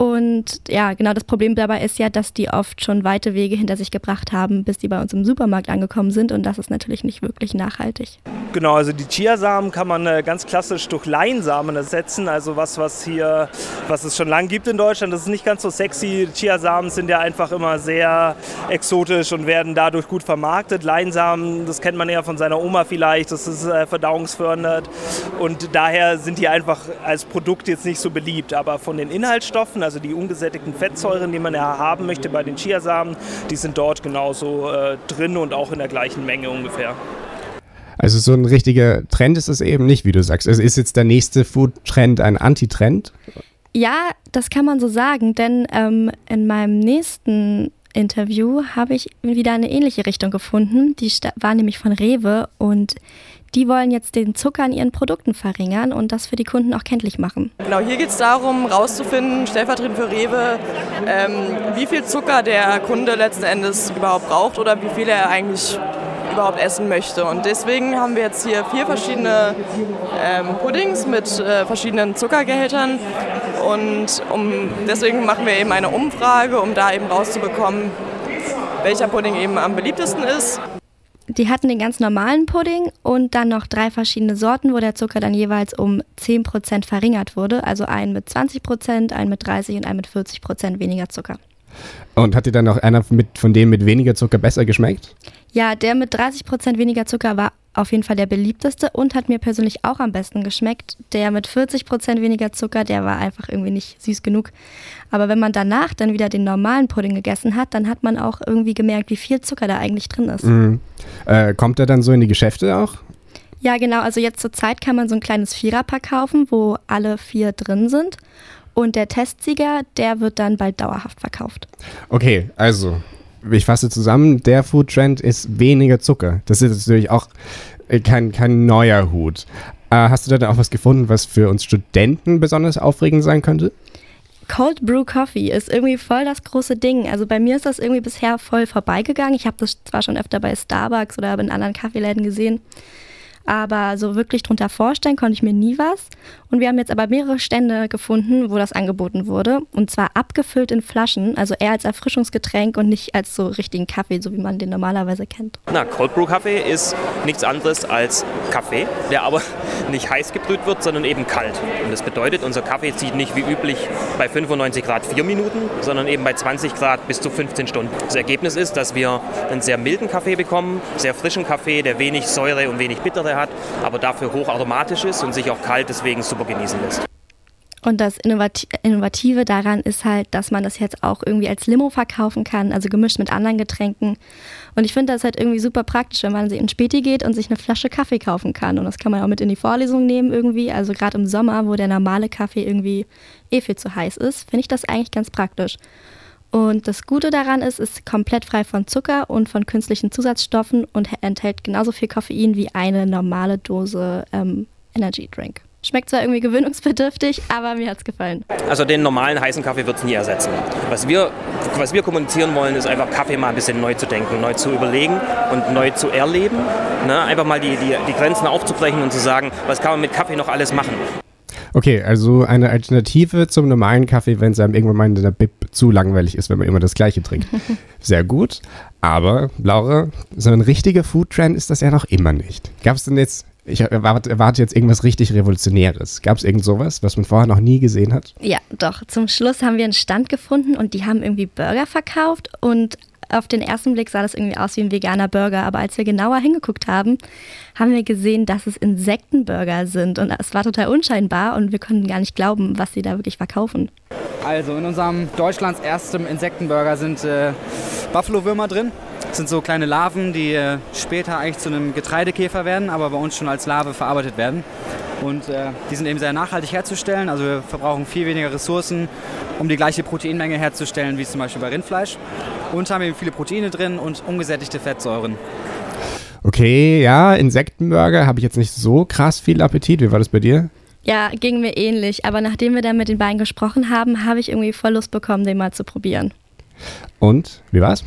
Und ja, genau das Problem dabei ist ja, dass die oft schon weite Wege hinter sich gebracht haben, bis die bei uns im Supermarkt angekommen sind. Und das ist natürlich nicht wirklich nachhaltig. Genau, also die Chiasamen kann man äh, ganz klassisch durch Leinsamen ersetzen, also was, was hier, was es schon lange gibt in Deutschland. Das ist nicht ganz so sexy. Chiasamen sind ja einfach immer sehr exotisch und werden dadurch gut vermarktet. Leinsamen, das kennt man eher von seiner Oma vielleicht, das ist äh, verdauungsfördernd und daher sind die einfach als Produkt jetzt nicht so beliebt. Aber von den Inhaltsstoffen, also die ungesättigten Fettsäuren, die man ja haben möchte bei den Chiasamen, die sind dort genauso äh, drin und auch in der gleichen Menge ungefähr. Also so ein richtiger Trend ist es eben nicht, wie du sagst. Also ist jetzt der nächste Food-Trend ein Anti-Trend? Ja, das kann man so sagen, denn ähm, in meinem nächsten Interview habe ich wieder eine ähnliche Richtung gefunden. Die war nämlich von Rewe und die wollen jetzt den Zucker in ihren Produkten verringern und das für die Kunden auch kenntlich machen. Genau, hier geht es darum, herauszufinden, stellvertretend für Rewe, ähm, wie viel Zucker der Kunde letzten Endes überhaupt braucht oder wie viel er eigentlich überhaupt essen möchte. Und deswegen haben wir jetzt hier vier verschiedene ähm, Puddings mit äh, verschiedenen Zuckergehältern. Und um, deswegen machen wir eben eine Umfrage, um da eben rauszubekommen, welcher Pudding eben am beliebtesten ist. Die hatten den ganz normalen Pudding und dann noch drei verschiedene Sorten, wo der Zucker dann jeweils um 10% verringert wurde. Also einen mit 20%, einen mit 30% und einen mit 40% weniger Zucker. Und hat dir dann auch einer mit, von denen mit weniger Zucker besser geschmeckt? Ja, der mit 30% weniger Zucker war auf jeden Fall der beliebteste und hat mir persönlich auch am besten geschmeckt. Der mit 40% weniger Zucker, der war einfach irgendwie nicht süß genug. Aber wenn man danach dann wieder den normalen Pudding gegessen hat, dann hat man auch irgendwie gemerkt, wie viel Zucker da eigentlich drin ist. Mhm. Äh, kommt er dann so in die Geschäfte auch? Ja, genau. Also jetzt zur Zeit kann man so ein kleines Viererpack kaufen, wo alle vier drin sind. Und der Testsieger, der wird dann bald dauerhaft verkauft. Okay, also, ich fasse zusammen, der Food-Trend ist weniger Zucker. Das ist natürlich auch äh, kein, kein neuer Hut. Äh, hast du da dann auch was gefunden, was für uns Studenten besonders aufregend sein könnte? Cold Brew Coffee ist irgendwie voll das große Ding. Also bei mir ist das irgendwie bisher voll vorbeigegangen. Ich habe das zwar schon öfter bei Starbucks oder in anderen Kaffeeläden gesehen, aber so wirklich drunter vorstellen konnte ich mir nie was. Und wir haben jetzt aber mehrere Stände gefunden, wo das angeboten wurde. Und zwar abgefüllt in Flaschen, also eher als Erfrischungsgetränk und nicht als so richtigen Kaffee, so wie man den normalerweise kennt. Na, Cold Brew Kaffee ist nichts anderes als Kaffee, der aber nicht heiß gebrüht wird, sondern eben kalt. Und das bedeutet, unser Kaffee zieht nicht wie üblich bei 95 Grad 4 Minuten, sondern eben bei 20 Grad bis zu 15 Stunden. Das Ergebnis ist, dass wir einen sehr milden Kaffee bekommen, sehr frischen Kaffee, der wenig Säure und wenig Bittere hat, aber dafür hocharomatisch ist und sich auch kalt deswegen super genießen lässt. Und das Innovati Innovative daran ist halt, dass man das jetzt auch irgendwie als Limo verkaufen kann, also gemischt mit anderen Getränken. Und ich finde das halt irgendwie super praktisch, wenn man in Späti geht und sich eine Flasche Kaffee kaufen kann. Und das kann man auch mit in die Vorlesung nehmen irgendwie. Also gerade im Sommer, wo der normale Kaffee irgendwie eh viel zu heiß ist, finde ich das eigentlich ganz praktisch. Und das Gute daran ist, es ist komplett frei von Zucker und von künstlichen Zusatzstoffen und enthält genauso viel Koffein wie eine normale Dose ähm, Energy Drink. Schmeckt zwar irgendwie gewöhnungsbedürftig, aber mir hat es gefallen. Also den normalen heißen Kaffee wird es nie ersetzen. Was wir, was wir kommunizieren wollen, ist einfach Kaffee mal ein bisschen neu zu denken, neu zu überlegen und neu zu erleben. Ne? Einfach mal die, die, die Grenzen aufzubrechen und zu sagen, was kann man mit Kaffee noch alles machen. Okay, also eine Alternative zum normalen Kaffee, wenn es einem irgendwann mal in der Bib zu langweilig ist, wenn man immer das Gleiche trinkt. Sehr gut. Aber, Laura, so ein richtiger Food-Trend ist das ja noch immer nicht. Gab es denn jetzt, ich erwarte, erwarte jetzt irgendwas richtig Revolutionäres. Gab es irgend sowas, was man vorher noch nie gesehen hat? Ja, doch. Zum Schluss haben wir einen Stand gefunden und die haben irgendwie Burger verkauft und auf den ersten Blick sah das irgendwie aus wie ein veganer Burger, aber als wir genauer hingeguckt haben, haben wir gesehen, dass es Insektenburger sind und es war total unscheinbar und wir konnten gar nicht glauben, was sie da wirklich verkaufen. Also in unserem Deutschlands erstem Insektenburger sind äh, Buffalo-Würmer drin. Das sind so kleine Larven, die äh, später eigentlich zu einem Getreidekäfer werden, aber bei uns schon als Larve verarbeitet werden. Und äh, die sind eben sehr nachhaltig herzustellen. Also wir verbrauchen viel weniger Ressourcen, um die gleiche Proteinmenge herzustellen wie zum Beispiel bei Rindfleisch. Und haben eben viele Proteine drin und ungesättigte Fettsäuren. Okay, ja, Insektenburger habe ich jetzt nicht so krass viel Appetit. Wie war das bei dir? Ja, ging mir ähnlich. Aber nachdem wir dann mit den beiden gesprochen haben, habe ich irgendwie voll Lust bekommen, den mal zu probieren. Und, wie war's?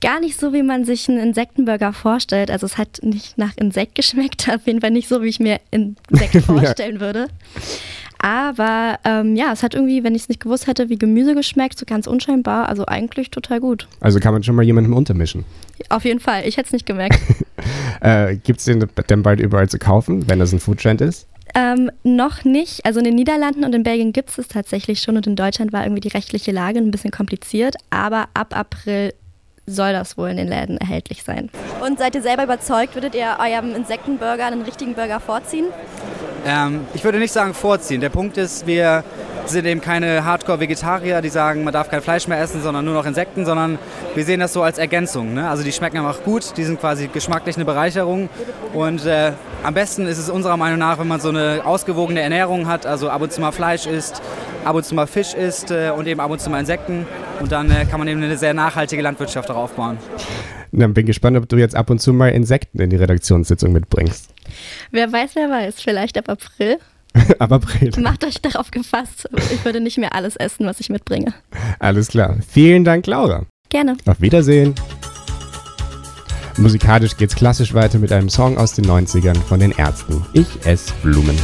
Gar nicht so, wie man sich einen Insektenburger vorstellt. Also es hat nicht nach Insekt geschmeckt, auf jeden Fall nicht so, wie ich mir Insekt Ja. vorstellen würde. Aber ähm, ja, es hat irgendwie, wenn ich es nicht gewusst hätte, wie Gemüse geschmeckt, so ganz unscheinbar. Also eigentlich total gut. Also kann man schon mal jemandem untermischen. Auf jeden Fall. Ich hätte es nicht gemerkt. Äh, Gibt es den denn bald überall zu kaufen, wenn das ein Foodtrend ist? Ähm, noch nicht. Also in den Niederlanden und in Belgien gibt es es tatsächlich schon und in Deutschland war irgendwie die rechtliche Lage ein bisschen kompliziert. Aber ab April soll das wohl in den Läden erhältlich sein. Und seid ihr selber überzeugt, würdet ihr eurem Insektenburger einen richtigen Burger vorziehen? Ähm, ich würde nicht sagen vorziehen. Der Punkt ist, wir sind eben keine Hardcore-Vegetarier, die sagen, man darf kein Fleisch mehr essen, sondern nur noch Insekten, sondern wir sehen das so als Ergänzung. Ne? Also die schmecken einfach gut, die sind quasi geschmacklich eine Bereicherung. Und äh, am besten ist es unserer Meinung nach, wenn man so eine ausgewogene Ernährung hat, also ab und zu mal Fleisch isst, ab und zu mal Fisch isst äh, und eben ab und zu mal Insekten. Und dann äh, kann man eben eine sehr nachhaltige Landwirtschaft darauf aufbauen. Na, bin gespannt, ob du jetzt ab und zu mal Insekten in die Redaktionssitzung mitbringst. Wer weiß, wer weiß. Vielleicht ab April. Ab April. Macht euch darauf gefasst. Ich würde nicht mehr alles essen, was ich mitbringe. Alles klar. Vielen Dank, Laura. Gerne. Auf Wiedersehen. Musikalisch geht's klassisch weiter mit einem Song aus den 90ern von den Ärzten. Ich ess Blumen.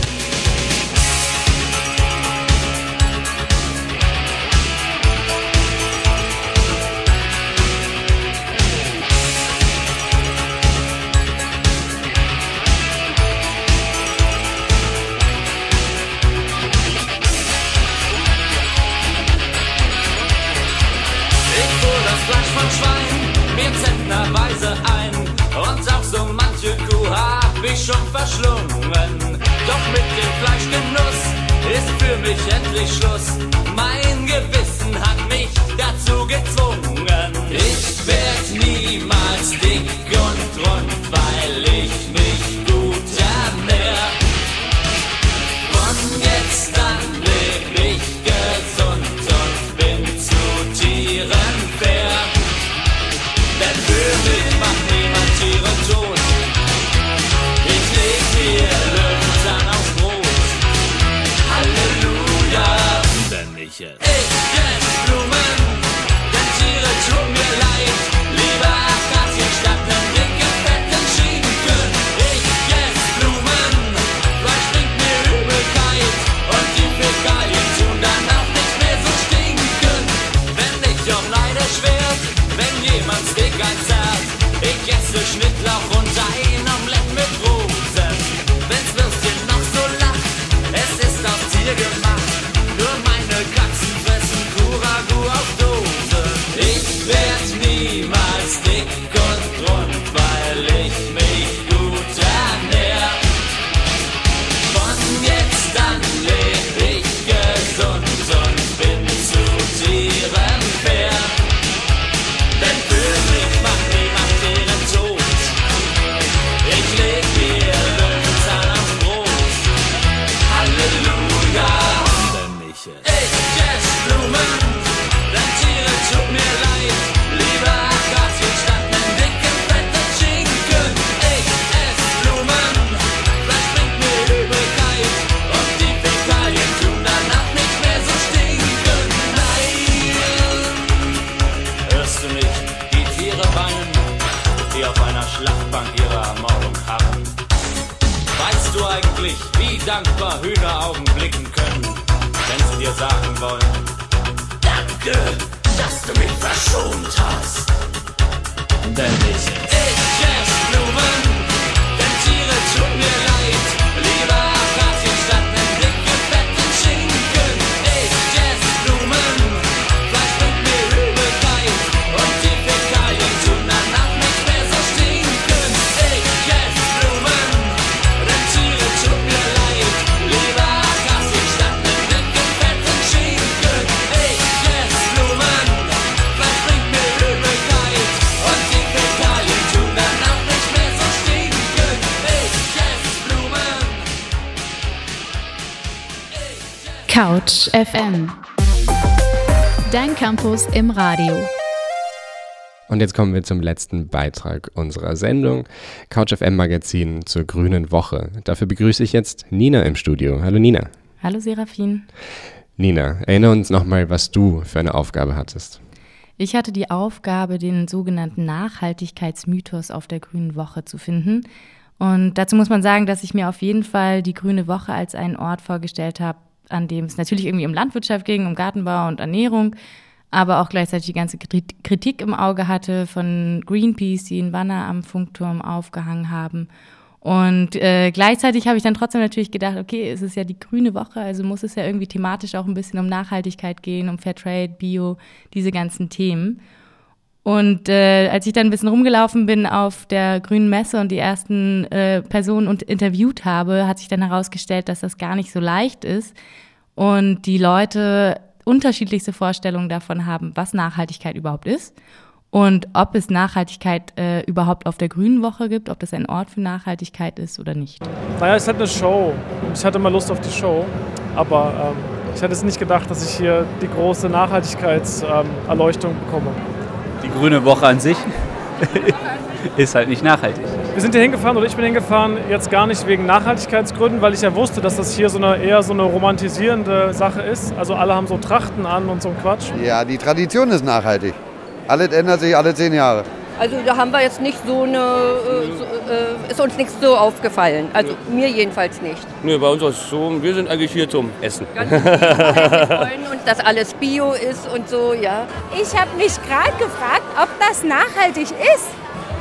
Ist aus Campus im Radio. Und jetzt kommen wir zum letzten Beitrag unserer Sendung, Couch FM Magazin zur Grünen Woche. Dafür begrüße ich jetzt Nina im Studio. Hallo Nina. Hallo Serafin. Nina, erinnere uns nochmal, was du für eine Aufgabe hattest. Ich hatte die Aufgabe, den sogenannten Nachhaltigkeitsmythos auf der Grünen Woche zu finden. Und dazu muss man sagen, dass ich mir auf jeden Fall die Grüne Woche als einen Ort vorgestellt habe, an dem es natürlich irgendwie um Landwirtschaft ging, um Gartenbau und Ernährung, aber auch gleichzeitig die ganze Krit- Kritik im Auge hatte von Greenpeace, die einen Banner am Funkturm aufgehangen haben. Und äh, gleichzeitig habe ich dann trotzdem natürlich gedacht, okay, es ist ja die grüne Woche, also muss es ja irgendwie thematisch auch ein bisschen um Nachhaltigkeit gehen, um Fairtrade, Bio, diese ganzen Themen. Und äh, als ich dann ein bisschen rumgelaufen bin auf der Grünen Messe und die ersten äh, Personen und interviewt habe, hat sich dann herausgestellt, dass das gar nicht so leicht ist und die Leute unterschiedlichste Vorstellungen davon haben, was Nachhaltigkeit überhaupt ist und ob es Nachhaltigkeit äh, überhaupt auf der Grünen Woche gibt, ob das ein Ort für Nachhaltigkeit ist oder nicht. Naja, es ist halt eine Show. Ich hatte mal Lust auf die Show, aber ähm, ich hätte es nicht gedacht, dass ich hier die große Nachhaltigkeitserleuchtung ähm, bekomme. Die grüne Woche an sich ist halt nicht nachhaltig. Wir sind hier hingefahren oder ich bin hingefahren, jetzt gar nicht wegen Nachhaltigkeitsgründen, weil ich ja wusste, dass das hier so eine eher so eine romantisierende Sache ist. Also alle haben so Trachten an und so ein Quatsch. Ja, die Tradition ist nachhaltig. Alles ändert sich alle zehn Jahre. Also da haben wir jetzt nicht so eine, äh, so, äh, ist uns nichts so aufgefallen. Also mir jedenfalls nicht. Nö, bei uns ist es so, wir sind eigentlich hier zum Essen. Ganz wir freuen uns, dass alles Bio ist und so, ja. Ich habe mich gerade gefragt, ob das nachhaltig ist.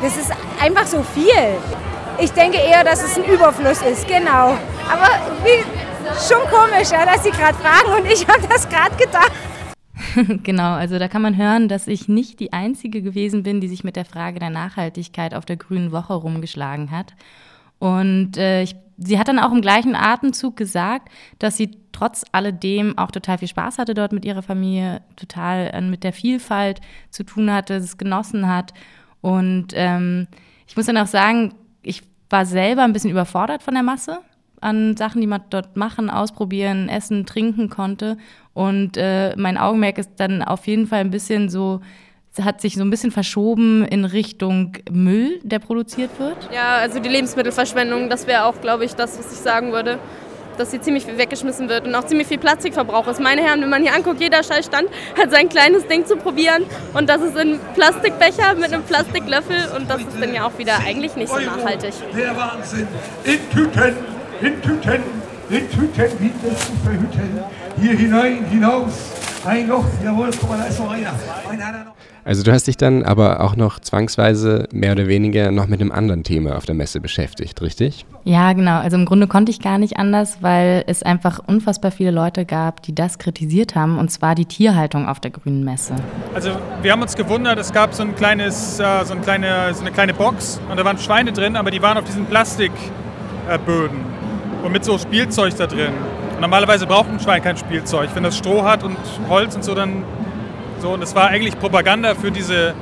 Das ist einfach so viel. Ich denke eher, dass es ein Überfluss ist, genau. Aber wie, schon komisch, ja, dass Sie gerade fragen und ich habe das gerade gedacht. genau, also da kann man hören, dass ich nicht die Einzige gewesen bin, die sich mit der Frage der Nachhaltigkeit auf der Grünen Woche rumgeschlagen hat. Und äh, ich, sie hat dann auch im gleichen Atemzug gesagt, dass sie trotz alledem auch total viel Spaß hatte dort mit ihrer Familie, total äh, mit der Vielfalt zu tun hatte, es genossen hat. Und ähm, ich muss dann auch sagen, ich war selber ein bisschen überfordert von der Masse an Sachen, die man dort machen, ausprobieren, essen, trinken konnte. Und äh, mein Augenmerk ist dann auf jeden Fall ein bisschen so, hat sich so ein bisschen verschoben in Richtung Müll, der produziert wird. Ja, also die Lebensmittelverschwendung, das wäre auch, glaube ich, das, was ich sagen würde. Dass hier ziemlich viel weggeschmissen wird und auch ziemlich viel Plastikverbrauch ist. Meine Herren, wenn man hier anguckt, jeder Scheißstand hat sein kleines Ding zu probieren und das ist in Plastikbecher mit einem Plastiklöffel und das ist dann ja auch wieder eigentlich nicht so nachhaltig. Der Wahnsinn. In Tüten, in Tüten, in Tüten, wie das zu verhüten. Hier hinein, hinaus. Ein Loch, jawohl, guck mal, da ist noch. Einer, einer noch. Also du hast dich dann aber auch noch zwangsweise mehr oder weniger noch mit einem anderen Thema auf der Messe beschäftigt, richtig? Ja, genau. Also im Grunde konnte ich gar nicht anders, weil es einfach unfassbar viele Leute gab, die das kritisiert haben, und zwar die Tierhaltung auf der Grünen Messe. Also wir haben uns gewundert, es gab so, ein kleines, äh, so, ein kleine, so eine kleine Box und da waren Schweine drin, aber die waren auf diesen Plastikböden und mit so Spielzeug da drin. Und normalerweise braucht ein Schwein kein Spielzeug. Wenn das Stroh hat und Holz und so, dann so. Und es war eigentlich Propaganda für diese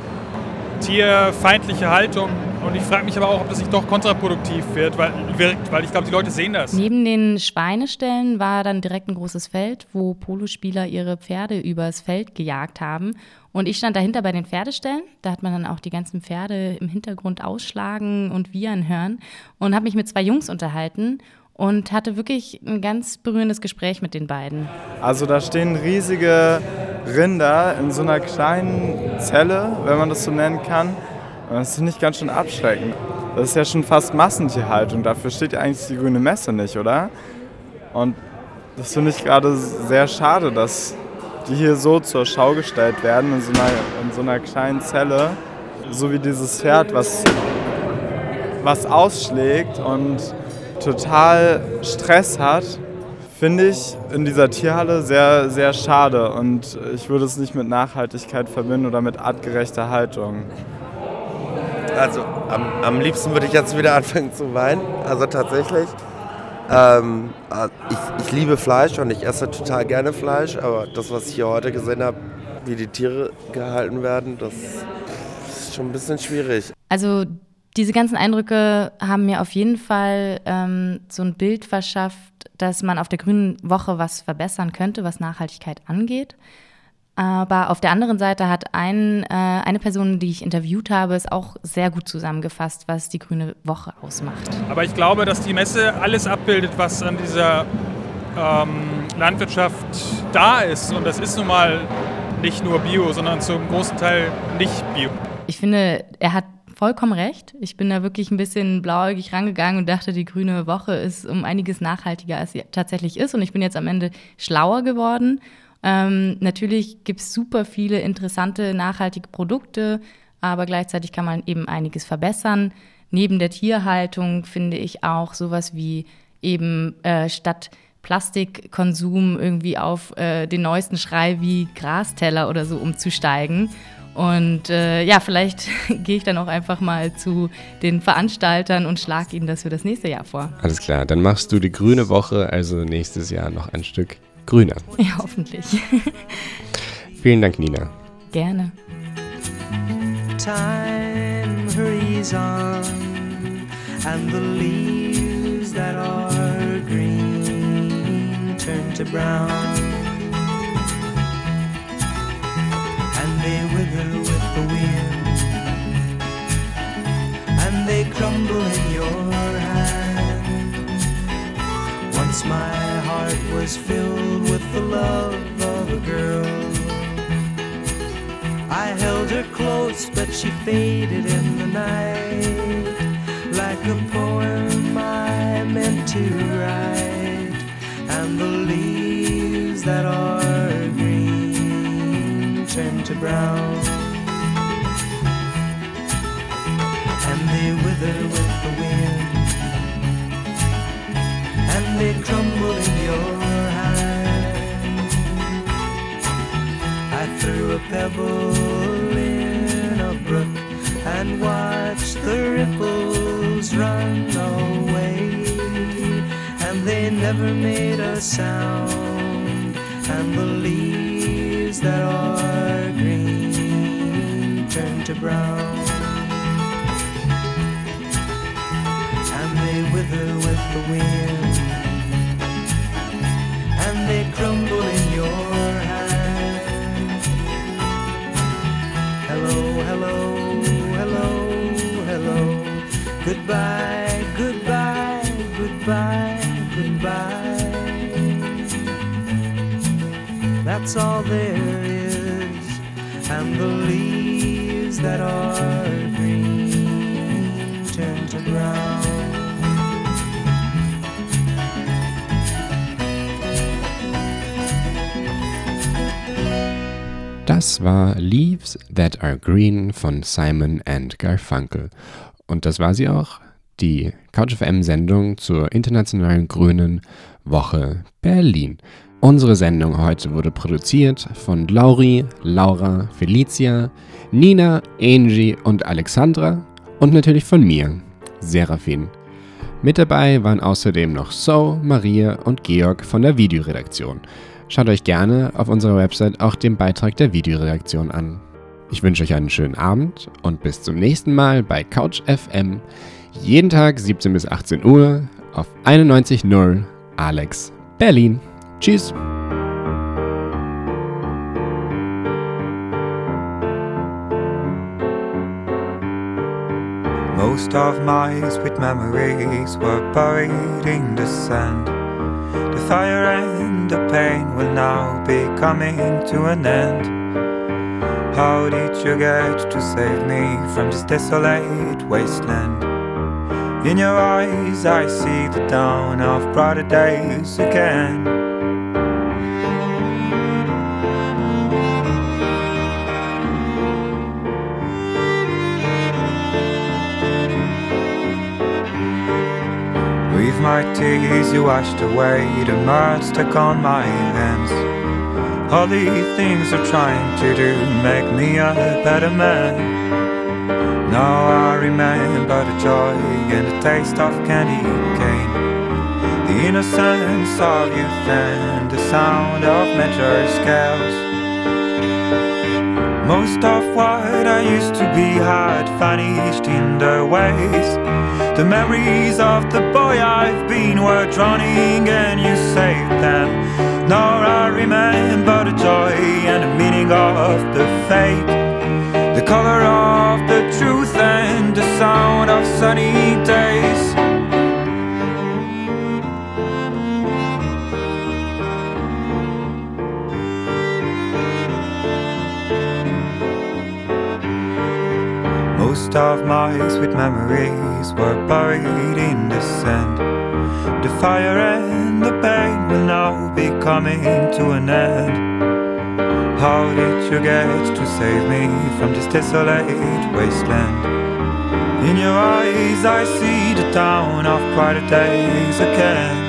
tierfeindliche Haltung. Und ich frage mich aber auch, ob das nicht doch kontraproduktiv wird, weil, wirkt, weil ich glaube, die Leute sehen das. Neben den Schweineställen war dann direkt ein großes Feld, wo Polospieler ihre Pferde übers Feld gejagt haben. Und ich stand dahinter bei den Pferdeställen. Da hat man dann auch die ganzen Pferde im Hintergrund ausschlagen und wiehern hören. Und habe mich mit zwei Jungs unterhalten und hatte wirklich ein ganz berührendes Gespräch mit den beiden. Also da stehen riesige Rinder in so einer kleinen Zelle, wenn man das so nennen kann. Das ist nicht ganz schön abschreckend. Das ist ja schon fast Massentierhaltung. Dafür steht ja eigentlich die grüne Messe nicht, oder? Und das finde ich gerade sehr schade, dass die hier so zur Schau gestellt werden, in so einer, in so einer kleinen Zelle. So wie dieses Pferd, was, was ausschlägt und total Stress hat, finde ich in dieser Tierhalle sehr, sehr schade. Und ich würde es nicht mit Nachhaltigkeit verbinden oder mit artgerechter Haltung. Also am, am liebsten würde ich jetzt wieder anfangen zu weinen. Also tatsächlich. Ähm, ich, ich liebe Fleisch und ich esse total gerne Fleisch, aber das, was ich hier heute gesehen habe, wie die Tiere gehalten werden, das ist schon ein bisschen schwierig. Also diese ganzen Eindrücke haben mir auf jeden Fall ähm, so ein Bild verschafft dass man auf der Grünen Woche was verbessern könnte, was Nachhaltigkeit angeht. Aber auf der anderen Seite hat ein, äh, eine Person, die ich interviewt habe, es auch sehr gut zusammengefasst, was die Grüne Woche ausmacht. Aber ich glaube, dass die Messe alles abbildet, was an dieser ähm, Landwirtschaft da ist. Und das ist nun mal nicht nur Bio, sondern zum großen Teil nicht Bio. Ich finde, er hat vollkommen recht. Ich bin da wirklich ein bisschen blauäugig rangegangen und dachte, die grüne Woche ist um einiges nachhaltiger, als sie tatsächlich ist. Und ich bin jetzt am Ende schlauer geworden. Ähm, natürlich gibt es super viele interessante, nachhaltige Produkte, aber gleichzeitig kann man eben einiges verbessern. Neben der Tierhaltung finde ich auch sowas wie eben äh, statt Plastikkonsum irgendwie auf äh, den neuesten Schrei wie Grasteller oder so umzusteigen. Und äh, ja, vielleicht gehe ich dann auch einfach mal zu den Veranstaltern und schlage ihnen das für das nächste Jahr vor. Alles klar, dann machst du die grüne Woche, also nächstes Jahr noch ein Stück grüner. Ja, hoffentlich. Vielen Dank, Nina. Gerne. Time hurries on, and the leaves that are green turn to brown, crumble in your hand. Once my heart was filled with the love of a girl. I held her close, but she faded in the night like a poem I meant to write. And the leaves that are green turn to brown, they wither with the wind, and they crumble in your hand. I threw a pebble in a brook and watched the ripples run away. And they never made a sound. And the leaves that are green turn to brown. They wither with the wind. And they crumble in your hand. Hello, hello, hello, hello. Goodbye, goodbye, goodbye, goodbye. That's all there is. And the leaves that are Das war Leaves That Are Green von Simon and Garfunkel. Und das war sie auch, die CouchFM-Sendung zur Internationalen Grünen Woche Berlin. Unsere Sendung heute wurde produziert von Lauri, Laura, Felicia, Nina, Angie und Alexandra und natürlich von mir, Serafin. Mit dabei waren außerdem noch So, Maria und Georg von der Videoredaktion. Schaut euch gerne auf unserer Website auch den Beitrag der Videoredaktion an. Ich wünsche euch einen schönen Abend und bis zum nächsten Mal bei Couch FM. Jeden Tag 17 bis 18 Uhr auf 91.0 Alex Berlin. Tschüss. Most of my sweet memories were buried in the sand. The fire and the pain will now be coming to an end. How did you get to save me from this desolate wasteland? In your eyes, I see the dawn of brighter days again. With my tears, you washed away the mud stuck on my hands. All the things you're trying to do make me a better man. Now I remember the joy and the taste of candy cane. The innocence of youth and the sound of major scales. Most of what I used to be had vanished in the waste. The memories of the boy I've been were drowning and you saved them. Now I remember the joy and the meaning of the fate. The color of the truth and the sound of sunny days. Of my sweet memories were buried in the sand. The fire and the pain will now be coming to an end. How did you get to save me from this desolate wasteland? In your eyes, I see the town of brighter days again.